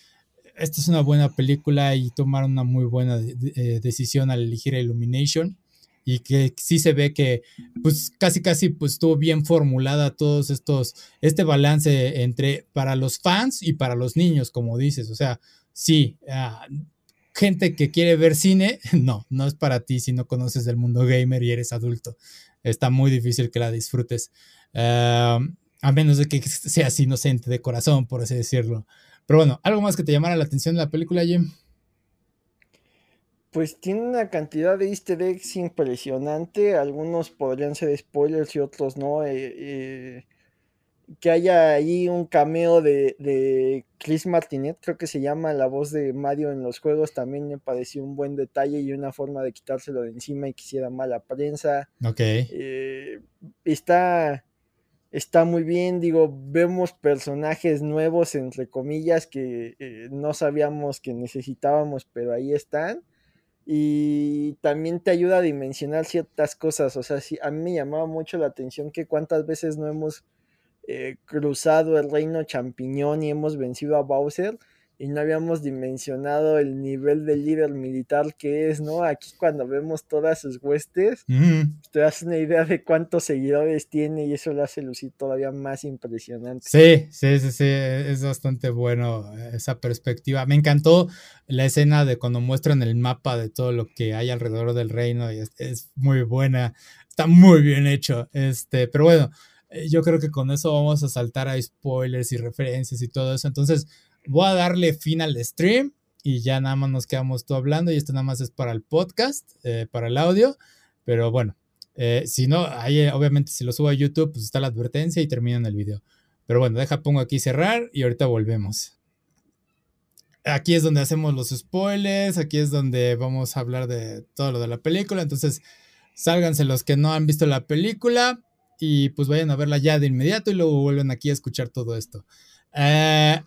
esta es una buena película y tomaron una muy buena eh, decisión al elegir Illumination y que sí se ve que pues casi casi pues estuvo bien formulada todos estos este balance entre para los fans y para los niños como dices o sea sí ah, gente que quiere ver cine, no, no es para ti si no conoces del mundo gamer y eres adulto. Está muy difícil que la disfrutes. a menos de que seas inocente de corazón, por así decirlo. Pero bueno, ¿algo más que te llamara la atención de la película, Jim? Pues tiene una cantidad de easter eggs impresionante. Algunos podrían ser spoilers y otros no. Eh, eh, que haya ahí un cameo de, Chris Martinet, creo que se llama la voz de Mario en los juegos, también me pareció un buen detalle y una forma de quitárselo de encima y quisiera mala prensa. Ok. Eh, está, está muy bien, digo, vemos personajes nuevos, entre comillas, que eh, no sabíamos que necesitábamos, pero ahí están. Y también te ayuda a dimensionar ciertas cosas. O sea, sí, a mí me llamaba mucho la atención que cuántas veces no hemos eh, cruzado el reino champiñón y hemos vencido a Bowser y no habíamos dimensionado el nivel de líder militar que es, ¿no? Aquí cuando vemos todas sus huestes, te das una idea de cuántos seguidores tiene y eso lo hace lucir todavía más impresionante. Sí, sí, sí, sí, es bastante bueno esa perspectiva. Me encantó la escena de cuando muestran el mapa de todo lo que hay alrededor del reino y es, es muy buena, está muy bien hecho, este, pero bueno. Eh, yo creo que con eso vamos a saltar a spoilers y referencias y todo eso. Entonces, voy a darle fin al stream y ya nada más nos quedamos tú hablando y esto nada más es para el podcast, eh, para el audio. Pero bueno, eh, si no, ahí obviamente si lo subo a YouTube, pues está la advertencia y termino en el video. Pero bueno, deja, pongo aquí cerrar y ahorita volvemos. Aquí es donde hacemos los spoilers, aquí es donde vamos a hablar de todo lo de la película. Entonces, sálganse los que no han visto la película y pues vayan a verla ya de inmediato y luego vuelven aquí a escuchar todo esto. Eh,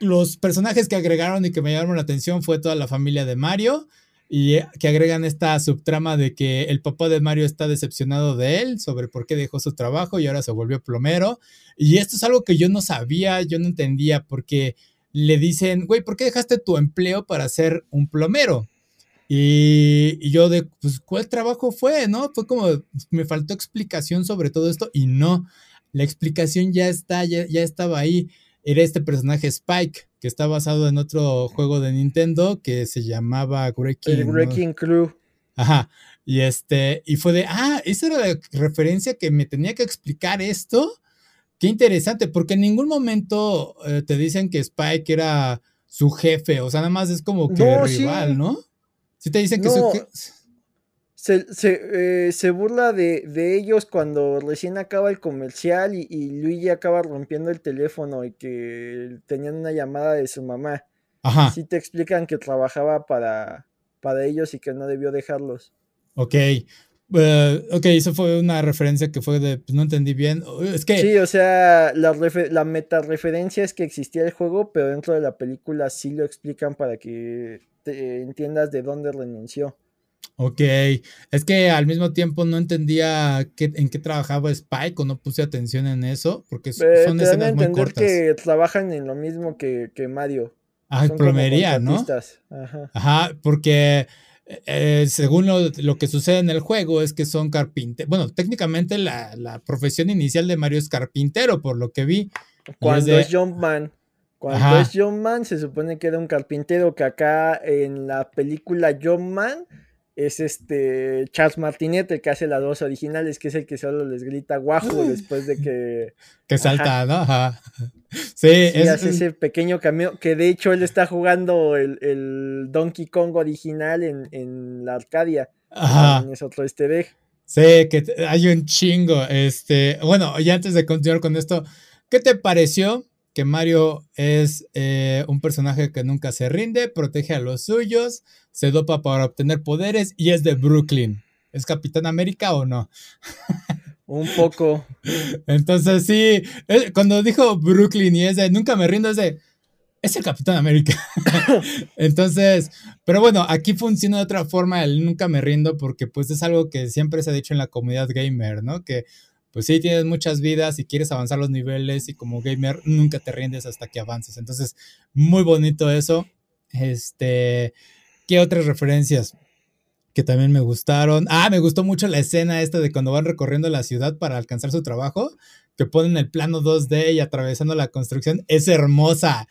los personajes que agregaron y que me llamaron la atención fue toda la familia de Mario y que agregan esta subtrama de que el papá de Mario está decepcionado de él sobre por qué dejó su trabajo y ahora se volvió plomero. Y esto es algo que yo no sabía, yo no entendía porque le dicen, güey, ¿por qué dejaste tu empleo para ser un plomero? Y, yo de, pues, ¿cuál trabajo fue? ¿No? Fue como, me faltó explicación sobre todo esto y no, la explicación ya está, ya, estaba ahí. Era este personaje Spike, que está basado en otro juego de Nintendo que se llamaba Wrecking, Crew. Ajá. Y este, y fue de, ah, esa era la referencia que me tenía que explicar esto. Qué interesante, porque en ningún momento eh, te dicen que Spike era su jefe, o sea, nada más es como que rival, ¿no? Si te dicen que se, se, burla de, ellos cuando recién acaba el comercial y, y, Luigi acaba rompiendo el teléfono y que tenían una llamada de su mamá. Ajá. Sí te explican que trabajaba para, para ellos y que no debió dejarlos. Ok. Eh, ok, eso fue una referencia que fue de, pues no entendí bien. Es que... Sí, o sea, la, la meta referencia es que existía el juego, pero dentro de la película sí lo explican para que entiendas de dónde renunció. Ok, es que al mismo tiempo no entendía qué, en qué trabajaba Spike o no puse atención en eso, porque eh, son escenas muy cortas. que trabajan en lo mismo que, Mario. Ah, plomería, ¿no? Ajá. porque eh, según lo, que sucede en el juego es que son carpinteros. Bueno, técnicamente la, profesión inicial de Mario es carpintero, por lo que vi. Cuando es Jumpman. Cuando es John Man, se supone que era un carpintero que acá en la película John Man es este Charles Martinet, el que hace las dos originales, que es el que solo les grita guajo después de que. Que salta, ¿no? Ajá. Sí, es, hace ese pequeño cameo, que de hecho él está jugando el, Donkey Kong original en, la Arcadia. Ajá. Es otro este Sí, que hay un chingo. Este, bueno, y antes de continuar con esto, ¿qué te pareció que Mario es eh, un personaje que nunca se rinde, protege a los suyos, se dopa para obtener poderes y es de Brooklyn. ¿Es Capitán América o no? Un poco. Entonces sí, eh, cuando dijo Brooklyn y es de nunca me rindo, es de... Es el Capitán América. Entonces, pero bueno, aquí funciona de otra forma el nunca me rindo porque pues es algo que siempre se ha dicho en la comunidad gamer, ¿no? Que pues sí tienes muchas vidas y quieres avanzar los niveles y como gamer nunca te rindes hasta que avances. Entonces, muy bonito eso. Este, ¿qué otras referencias? que también me gustaron. Ah, me gustó mucho la escena esta de cuando van recorriendo la ciudad para alcanzar su trabajo, que ponen el plano 2D y atravesando la construcción. Es hermosa.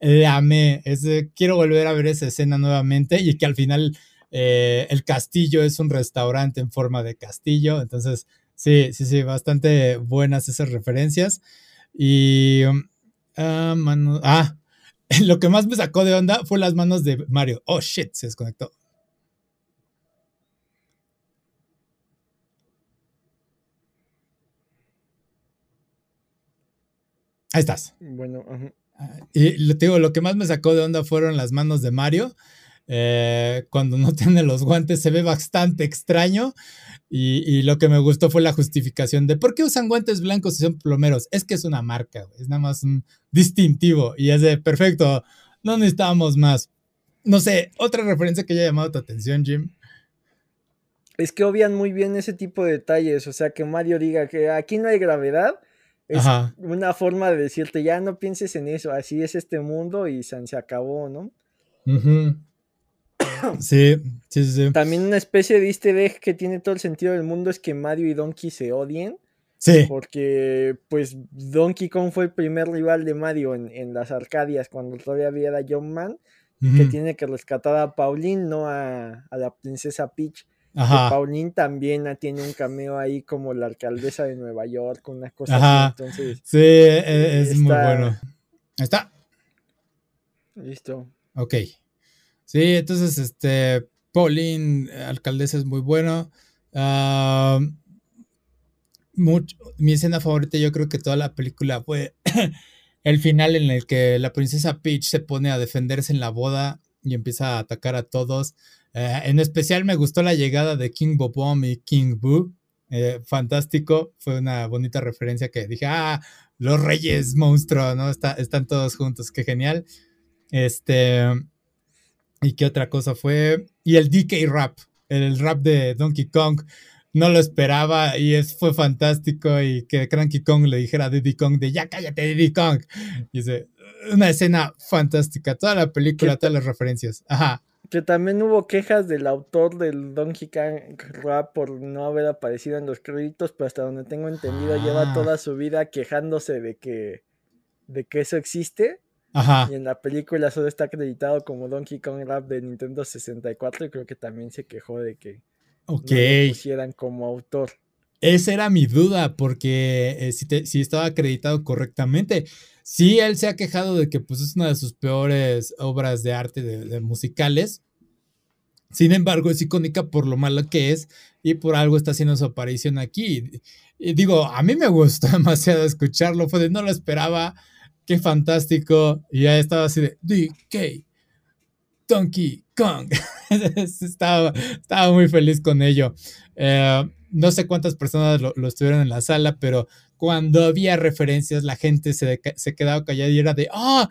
la amé. quiero volver a ver esa escena nuevamente y que al final eh, el castillo es un restaurante en forma de castillo. Entonces, sí, sí, sí, bastante buenas esas referencias. Y... ah, ah lo que más me sacó de onda fue las manos de Mario. Oh, shit, se desconectó. Ahí estás. Bueno, Y lo, digo, lo que más me sacó de onda fueron las manos de Mario. Eh, cuando no tiene los guantes se ve bastante extraño. Y, lo que me gustó fue la justificación de por qué usan guantes blancos si son plomeros. Es que es una marca, es nada más un distintivo. Y es de perfecto, no necesitamos más. No sé, otra referencia que haya llamado tu atención, Jim. Es que obvian muy bien ese tipo de detalles. O sea, que Mario diga que aquí no hay gravedad es una forma de decirte, ya no pienses en eso, así es este mundo y se, acabó, ¿no? sí, sí, sí. También una especie de easter egg que tiene todo el sentido del mundo es que Mario y Donkey se odien. Sí. Porque, pues, Donkey Kong fue el primer rival de Mario en, las Arcadias cuando todavía había John Man, que tiene que rescatar a Pauline, no a, a la princesa Peach. Pauline también tiene un cameo ahí como la alcaldesa de Nueva York, una cosa así. Entonces, sí, e, es, muy bueno. Ahí está. Listo. Ok. Sí, entonces, este, Pauline, alcaldesa, es muy bueno. Ah, mi escena favorita, yo creo que toda la película fue el final en el que la princesa Peach se pone a defenderse en la boda y empieza a atacar a todos. Eh, en especial me gustó la llegada de King Bobom y King Boo. Eh, fantástico, fue una bonita referencia que dije, ah, los reyes monstruo, ¿no? están todos juntos, qué genial. Este, ¿y qué otra cosa fue? Y el DK rap, el rap de Donkey Kong, no lo esperaba y es, fue fantástico y que Cranky Kong le dijera a Diddy Kong de ya cállate Diddy Kong. Y es una escena fantástica, toda la película, todas las referencias. Ajá. Que también hubo quejas del autor del Donkey Kong Rap por no haber aparecido en los créditos, pero hasta donde tengo entendido lleva ah. toda su vida quejándose de que, de que eso existe. Ajá. Y en la película solo está acreditado como Donkey Kong Rap de Nintendo 64 y creo que también se quejó de que no lo pusieran como autor. Esa era mi duda, porque eh, si, estaba acreditado correctamente. Sí, él se ha quejado de que pues, es una de sus peores obras de arte de, musicales. Sin embargo, es icónica por lo malo que es y por algo está haciendo su aparición aquí. Y, digo, a mí me gustó demasiado escucharlo, fue de no lo esperaba, qué fantástico. Y ya estaba así de DK, Donkey Kong. estaba, estaba muy feliz con ello. Eh, no sé cuántas personas lo, estuvieron en la sala, pero cuando había referencias, la gente se, se quedaba callada y era de, ah,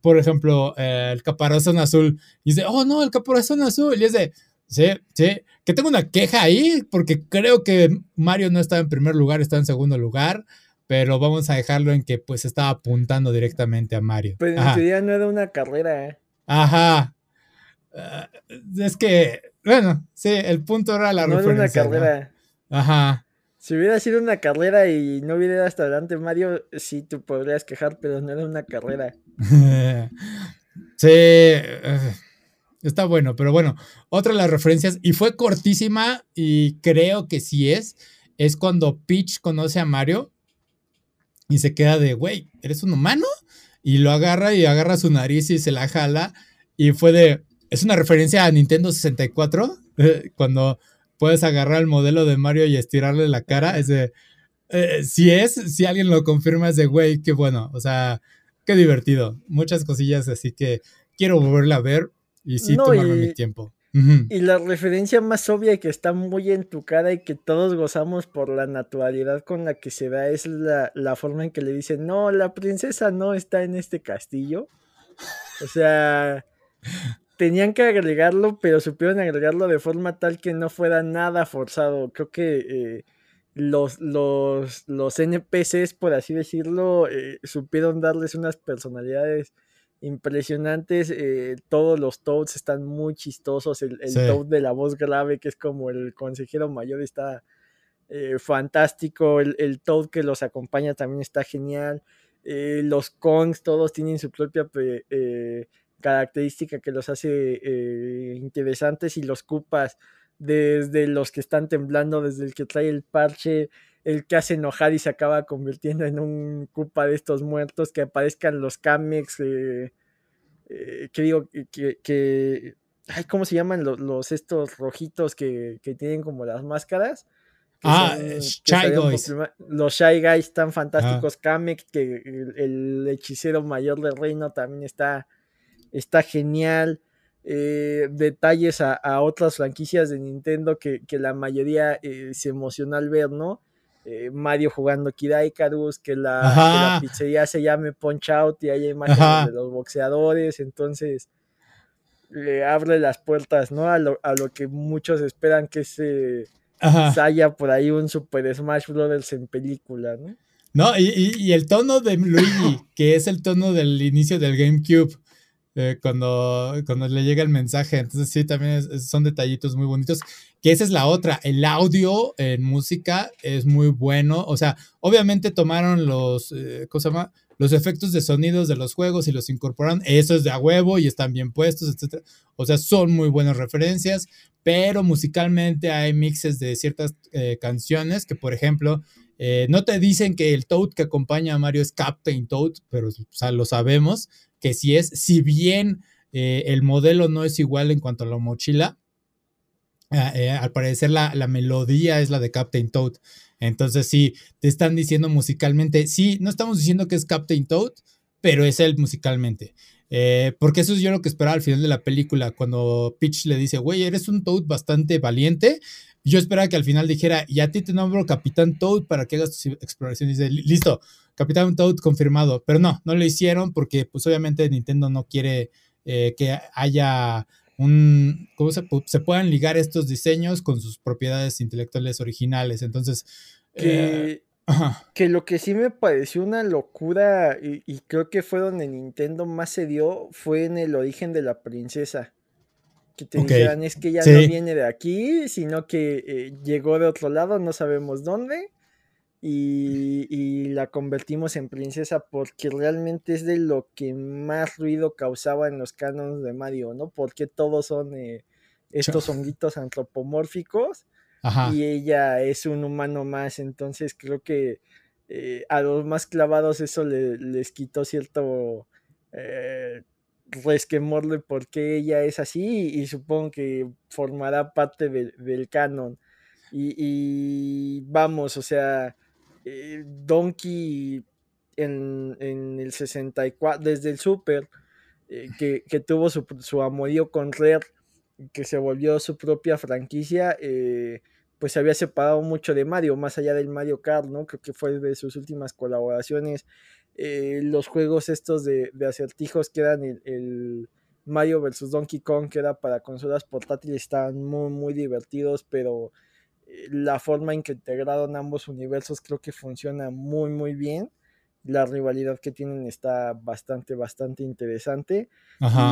por ejemplo, eh, el caparazón azul. Y dice, oh, no, el caparazón azul. Y es de, sí, sí, que tengo una queja ahí, porque creo que Mario no estaba en primer lugar, estaba en segundo lugar. Pero vamos a dejarlo en que pues estaba apuntando directamente a Mario. Pero en teoría no era una carrera, ¿eh? Ajá. Ah, es que bueno, sí, el punto era la no referencia. una carrera. Ajá. Si hubiera sido una carrera y no hubiera ido hasta adelante Mario, sí tú podrías quejar, pero no era una carrera. sí, eh, está bueno, pero bueno, otra de las referencias, y fue cortísima, y creo que sí es, es cuando Peach conoce a Mario y se queda de, güey, ¿eres un humano? Y lo agarra y agarra su nariz y se la jala, y fue de, es una referencia a Nintendo 64, eh, cuando puedes agarrar el modelo de Mario y estirarle la cara. Es de, eh, si es, si alguien lo confirma, es de, güey, qué bueno, o sea, qué divertido. Muchas cosillas, así que quiero volverla a ver y sí tomarme mi tiempo. Y la referencia más obvia que está muy en tu cara y que todos gozamos por la naturalidad con la que se da es la, la forma en que le dicen, no, la princesa no está en este castillo. O sea, tenían que agregarlo, pero supieron agregarlo de forma tal que no fuera nada forzado. Creo que eh, los, los, los, NPCs, por así decirlo, eh, supieron darles unas personalidades impresionantes. Eh, todos los Toads están muy chistosos. El, Toad de la voz grave, que es como el consejero mayor, está fantástico. El, el Toad que los acompaña también está genial. Eh, los Kongs todos tienen su propia eh, característica que los hace eh, interesantes y los Koopas, desde los que están temblando, desde el que trae el parche, el que hace enojar y se acaba convirtiendo en un Koopa de estos muertos, que aparezcan los Kamex, que digo, que, ay, ¿cómo se llaman los, estos rojitos que, que, tienen como las máscaras? ah, Shy Guys. Los Shy Guys están fantásticos. Kamek, que el, hechicero mayor del reino también está, está genial. Eh, detalles a, otras franquicias de Nintendo que, la mayoría eh, se emociona al ver, ¿no? Eh, Mario jugando Kid Icarus, que la, pizzería se llame Punch Out y haya imágenes de los boxeadores, entonces le abre las puertas, ¿no? A lo, a lo que muchos esperan que se haya por ahí un Super Smash Bros. en película, ¿no? No, y, el tono de Luigi, que es el tono del inicio del GameCube, eh, cuando, cuando le llega el mensaje. Entonces, sí, también son detallitos muy bonitos. Que esa es la otra. El audio en música es muy bueno. O sea, obviamente tomaron los. Eh, ¿Cómo los efectos de sonidos de los juegos y los incorporan, eso es de a huevo y están bien puestos, etc. O sea, son muy buenas referencias, pero musicalmente hay mixes de ciertas eh, canciones que, por ejemplo, eh, no te dicen que el Toad que acompaña a Mario es Captain Toad, pero lo sabemos que si es, si bien eh, el modelo no es igual en cuanto a la mochila, al parecer la, la melodía es la de Captain Toad. Entonces, sí, te están diciendo musicalmente, sí, no estamos diciendo que es Captain Toad, pero es él musicalmente. Eh, porque eso es yo lo que esperaba al final de la película, cuando Peach le dice, güey, eres un Toad bastante valiente. Yo esperaba que al final dijera, y a ti te nombro Capitán Toad para que hagas tus exploraciones. dice, listo, Capitán Toad confirmado. Pero no, no lo hicieron porque, pues obviamente Nintendo no quiere eh, que haya un, ¿cómo se, se, puedan ligar estos diseños con sus propiedades intelectuales originales. Entonces, que, eh, que lo que sí me pareció una locura y, creo que fue donde Nintendo más se dio fue en el origen de la princesa. Que te dijeran es que ella no viene de aquí, sino que eh, llegó de otro lado, no sabemos dónde y, la convertimos en princesa porque realmente es de lo que más ruido causaba en los cánones de Mario, ¿no? Porque todos son eh, estos honguitos antropomórficos y ella es un humano más, entonces creo que eh, a los más clavados eso les quitó cierto eh, resquemor de por qué ella es así y, supongo que formará parte del canon. y, vamos, o sea, eh, Donkey en, el 64, desde el Super, eh, que, tuvo su, su, amorío con Rare, que se volvió su propia franquicia, eh, pues se había separado mucho de Mario, más allá del Mario Kart, ¿no? Creo que fue de sus últimas colaboraciones. los juegos estos de, acertijos que eran el, Mario vs. Donkey Kong, que era para consolas portátiles, estaban muy, muy divertidos, pero la forma en que integraron ambos universos creo que funciona muy muy bien. La rivalidad que tienen está bastante, bastante interesante.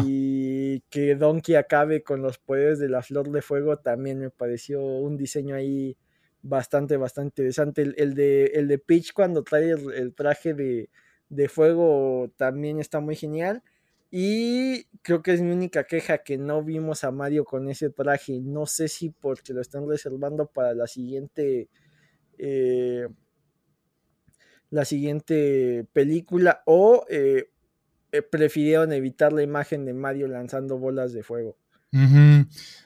Y que Donkey acabe con los poderes de la flor de fuego también me pareció un diseño ahí bastante, bastante interesante. El, de, el de Peach cuando trae el, traje de, de, fuego también está muy genial. Y creo que es mi única queja que no vimos a Mario con ese traje. No sé si porque lo están reservando para la siguiente. Eh, la siguiente película. O eh, eh, prefirieron evitar la imagen de Mario lanzando bolas de fuego.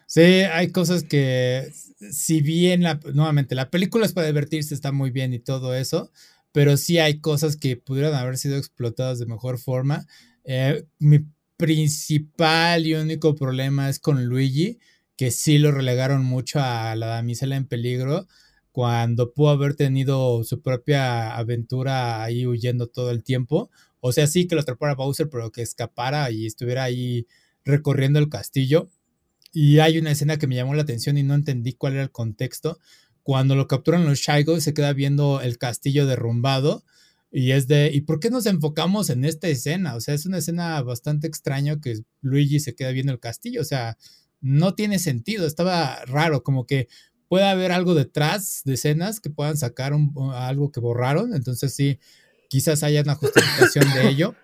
Sí, hay cosas que, si bien la, nuevamente la película es para divertirse, está muy bien y todo eso, pero sí hay cosas que pudieran haber sido explotadas de mejor forma. Eh, mi principal y único problema es con Luigi, que sí lo relegaron mucho a la damisela en peligro, cuando pudo haber tenido su propia aventura ahí huyendo todo el tiempo. O sea, sí que lo atrapara Bowser, pero que escapara y estuviera ahí recorriendo el castillo. Y hay una escena que me llamó la atención y no entendí cuál era el contexto. Cuando lo capturan los Shaigo, se queda viendo el castillo derrumbado y es de, ¿y por qué nos enfocamos en esta escena? O sea, es una escena bastante extraña que Luigi se queda viendo el castillo. O sea, no tiene sentido. Estaba raro, como que puede haber algo detrás de escenas que puedan sacar algo que borraron. Entonces sí, quizás haya una justificación de ello.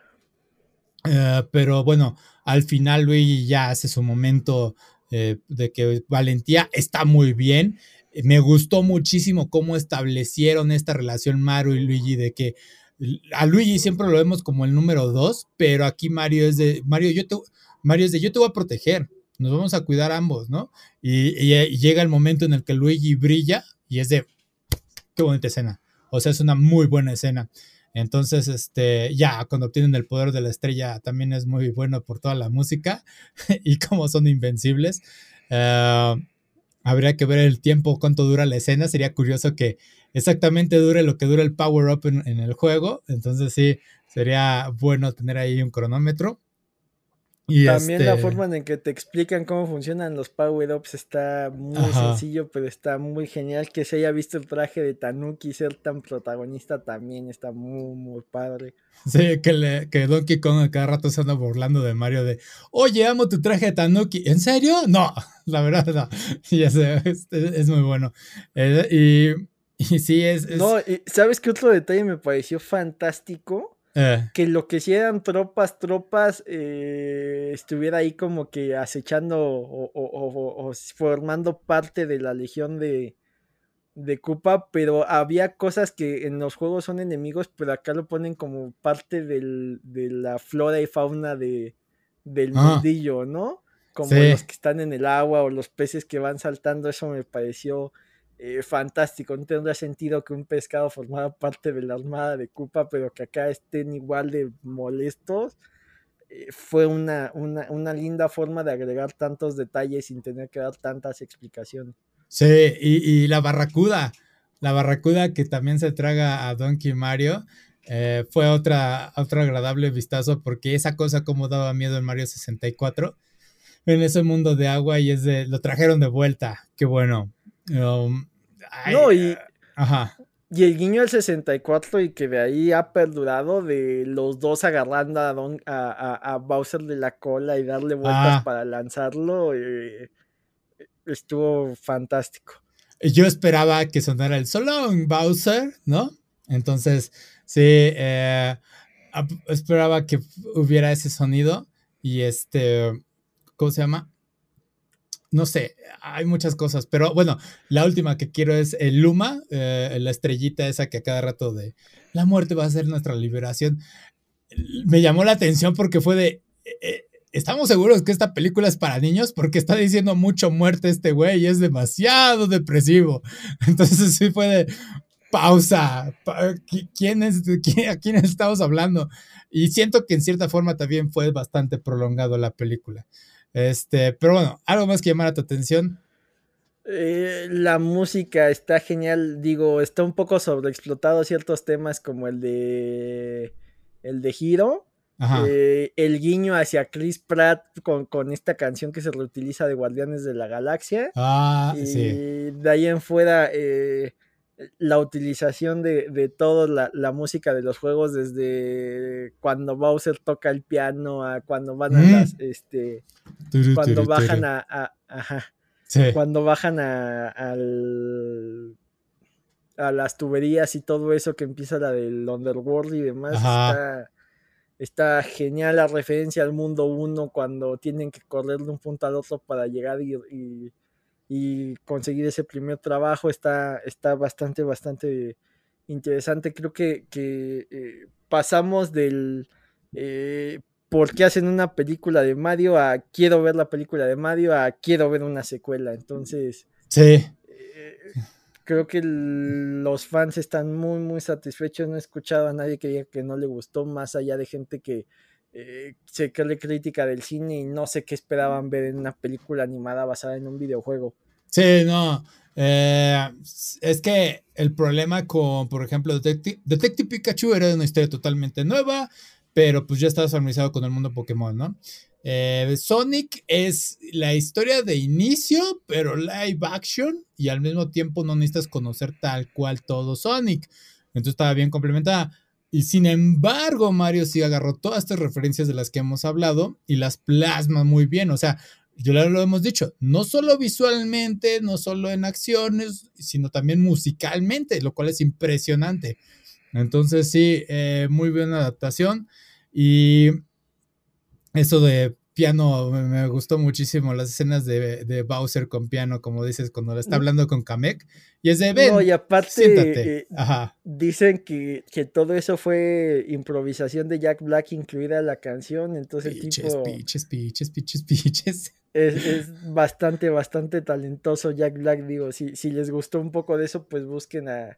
Eh, pero bueno, al final Luigi ya hace su momento eh, de que valentía está muy bien. Me gustó muchísimo cómo establecieron esta relación Mario y Luigi de que a Luigi siempre lo vemos como el número dos, pero aquí Mario es de Mario, yo te, Mario es de yo te voy a proteger, nos vamos a cuidar ambos, ¿no? Y, y llega el momento en el que Luigi brilla y es de qué bonita escena. O sea, es una muy buena escena. Entonces, este, ya cuando obtienen el poder de la estrella también es muy bueno por toda la música y como son invencibles. Uh, habría que ver el tiempo, cuánto dura la escena. Sería curioso que exactamente dure lo que dura el power up en, en el juego. Entonces, sí, sería bueno tener ahí un cronómetro. También la este forma en que te explican cómo funcionan los power-ups está muy sencillo, pero está muy genial. Que se haya visto el traje de Tanuki ser tan protagonista también está muy, muy padre. Sí, que, le, que Donkey Kong cada rato se anda burlando de Mario de, oye, amo tu traje de Tanuki. ¿En serio? No, la verdad no. Ya sé, es, muy bueno. Eh, y, y, sí, es, es... No, ¿sabes qué otro detalle me pareció fantástico? Eh. Que lo que si eran tropas, tropas, eh, estuviera ahí como que acechando o, formando parte de la legión de, de Koopa, pero había cosas que en los juegos son enemigos, pero acá lo ponen como parte de la flora y fauna de, del ah. mundillo, ¿no? Como los que están en el agua o los peces que van saltando, eso me pareció eh, fantástico. No tendría sentido que un pescado formara parte de la armada de Koopa, pero que acá estén igual de molestos. Eh, fue una, una, linda forma de agregar tantos detalles sin tener que dar tantas explicaciones. Sí, y, la barracuda, la barracuda que también se traga a Donkey Mario. Eh, fue otra, otro agradable vistazo porque esa cosa como daba miedo en Mario 64 en ese mundo de agua y es de, lo trajeron de vuelta, qué bueno. Um, no, y. Y el guiño del 64 y que de ahí ha perdurado de los dos agarrando a, a, Bowser de la cola y darle vueltas ah. para lanzarlo. Eh, estuvo fantástico. Yo esperaba que sonara el solo en Bowser, ¿no? Entonces, sí, eh, esperaba que hubiera ese sonido y este, ¿cómo se llama? No sé, hay muchas cosas, pero bueno, la última que quiero es el Luma, eh, la estrellita esa que a cada rato de la muerte va a ser nuestra liberación. Me llamó la atención porque fue de, eh, eh, ¿estamos seguros que esta película es para niños? Porque está diciendo mucho muerte este güey y es demasiado depresivo. Entonces sí fue de, pausa, ¿quién es, ¿a quién estamos hablando? Y siento que en cierta forma también fue bastante prolongado la película. Este, pero bueno, algo más que llamar tu atención. Eh, la música está genial, digo, está un poco sobreexplotado ciertos temas como el de el de Hiro, eh, el guiño hacia Chris Pratt con, esta canción que se reutiliza de Guardianes de la Galaxia. Ah, y sí. de ahí en fuera, eh, la utilización de, de toda la, música de los juegos, desde cuando Bowser toca el piano a cuando van a mm. las, este, cuando bajan a, ajá, cuando bajan a, al, a las tuberías y todo eso que empieza la del Underworld y demás, está, está, genial la referencia al mundo 1 cuando tienen que correr de un punto al otro para llegar y y conseguir ese primer trabajo está, está bastante, bastante interesante. Creo que, eh, pasamos del eh, por qué hacen una película de Mario a quiero ver la película de Mario a quiero ver una secuela. Entonces, sí. Eh, creo que los fans están muy, muy satisfechos. No he escuchado a nadie que diga que no le gustó, más allá de gente que eh, sé que le crítica del cine y no sé qué esperaban ver en una película animada basada en un videojuego. Sí, no. Eh, es que el problema con, por ejemplo, Detective, Pikachu era una historia totalmente nueva, pero pues ya estaba familiarizado con el mundo Pokémon, ¿no? Eh, Sonic es la historia de inicio, pero live action, y al mismo tiempo no necesitas conocer tal cual todo Sonic. Entonces estaba bien complementada. Y sin embargo, Mario sí agarró todas estas referencias de las que hemos hablado y las plasma muy bien. O sea, yo lo hemos dicho, no solo visualmente, no solo en acciones, sino también musicalmente, lo cual es impresionante. Entonces sí, eh, muy buena adaptación. Y eso de piano, me, gustó muchísimo las escenas de, Bowser con piano, como dices, cuando le está hablando con Kamek. Y es de, ven, no, y aparte, eh, dicen que, todo eso fue improvisación de Jack Black, incluida la canción, entonces piches, tipo... Piches, piches, piches, piches. Es, bastante, bastante talentoso Jack Black, digo, si, si les gustó un poco de eso, pues busquen a,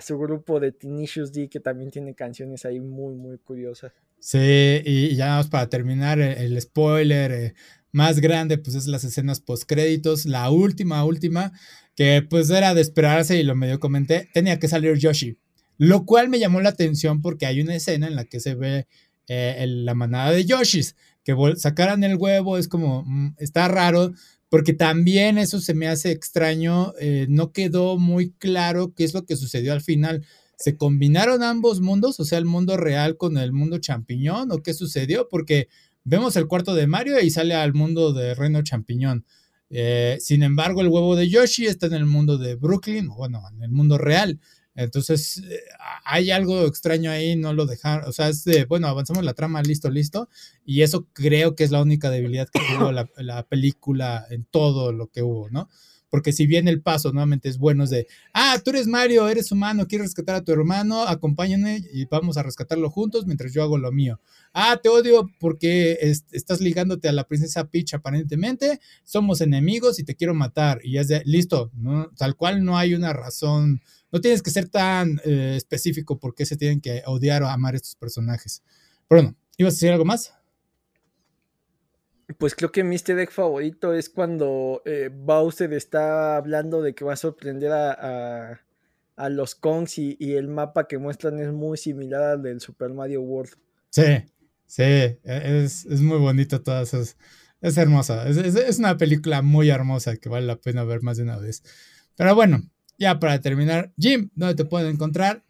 su grupo de Tinicious D, que también tiene canciones ahí muy, muy curiosas. Sí, y ya vamos para terminar el, spoiler eh, más grande, pues es las escenas post créditos. La última, última, que pues era de esperarse y lo medio comenté, tenía que salir Yoshi. Lo cual me llamó la atención porque hay una escena en la que se ve eh, la manada de Yoshis, que sacaran el huevo, es como, mm, está raro, porque también eso se me hace extraño, eh, no quedó muy claro qué es lo que sucedió al final ¿Se combinaron ambos mundos? O sea, el mundo real con el mundo champiñón, ¿o qué sucedió? Porque vemos el cuarto de Mario y sale al mundo de Reino Champiñón. Eh, sin embargo, el huevo de Yoshi está en el mundo de Brooklyn, bueno, en el mundo real. Entonces, eh, hay algo extraño ahí, no lo dejaron, o sea, es de, bueno, avanzamos la trama, listo, listo, y eso creo que es la única debilidad que tuvo la, la película en todo lo que hubo, ¿no? porque si bien el paso nuevamente es bueno, es de, ah, tú eres Mario, eres humano, quieres rescatar a tu hermano, acompáñame y vamos a rescatarlo juntos mientras yo hago lo mío. Ah, te odio porque estás ligándote a la princesa Peach aparentemente, somos enemigos y te quiero matar. Y es de, listo, ¿no? tal cual no hay una razón, no tienes que ser tan eh, específico porque se tienen que odiar o amar estos personajes. Pero bueno, ¿ibas a decir algo más? Pues creo que mi easter egg favorito es cuando eh, Bowser está hablando de que va a sorprender a, los Kongs y, el mapa que muestran es muy similar al del Super Mario World. Sí, sí, e, es, muy bonito todas esas. Es hermosa, es, es, una película muy hermosa que vale la pena ver más de una vez. Pero bueno, ya para terminar, Jim, ¿dónde te pueden encontrar?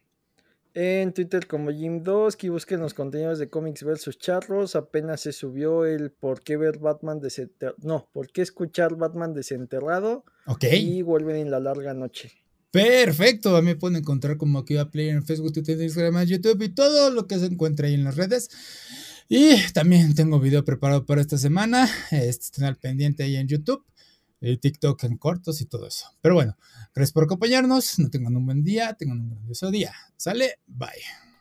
En Twitter como Jim2, que busquen los contenidos de cómics versus charros. Apenas se subió el por qué ver Batman desenterrado. No, por qué escuchar Batman desenterrado. Ok. Y vuelven en la larga noche. Perfecto, a mí me pueden encontrar como aquí a Player en Facebook, Twitter, Instagram, YouTube y todo lo que se encuentra ahí en las redes. Y también tengo video preparado para esta semana. Este, estén al pendiente ahí en YouTube. TikTok en cortos y todo eso. Pero bueno, gracias por acompañarnos. No tengan un buen día, tengan un grandioso día. Sale, bye.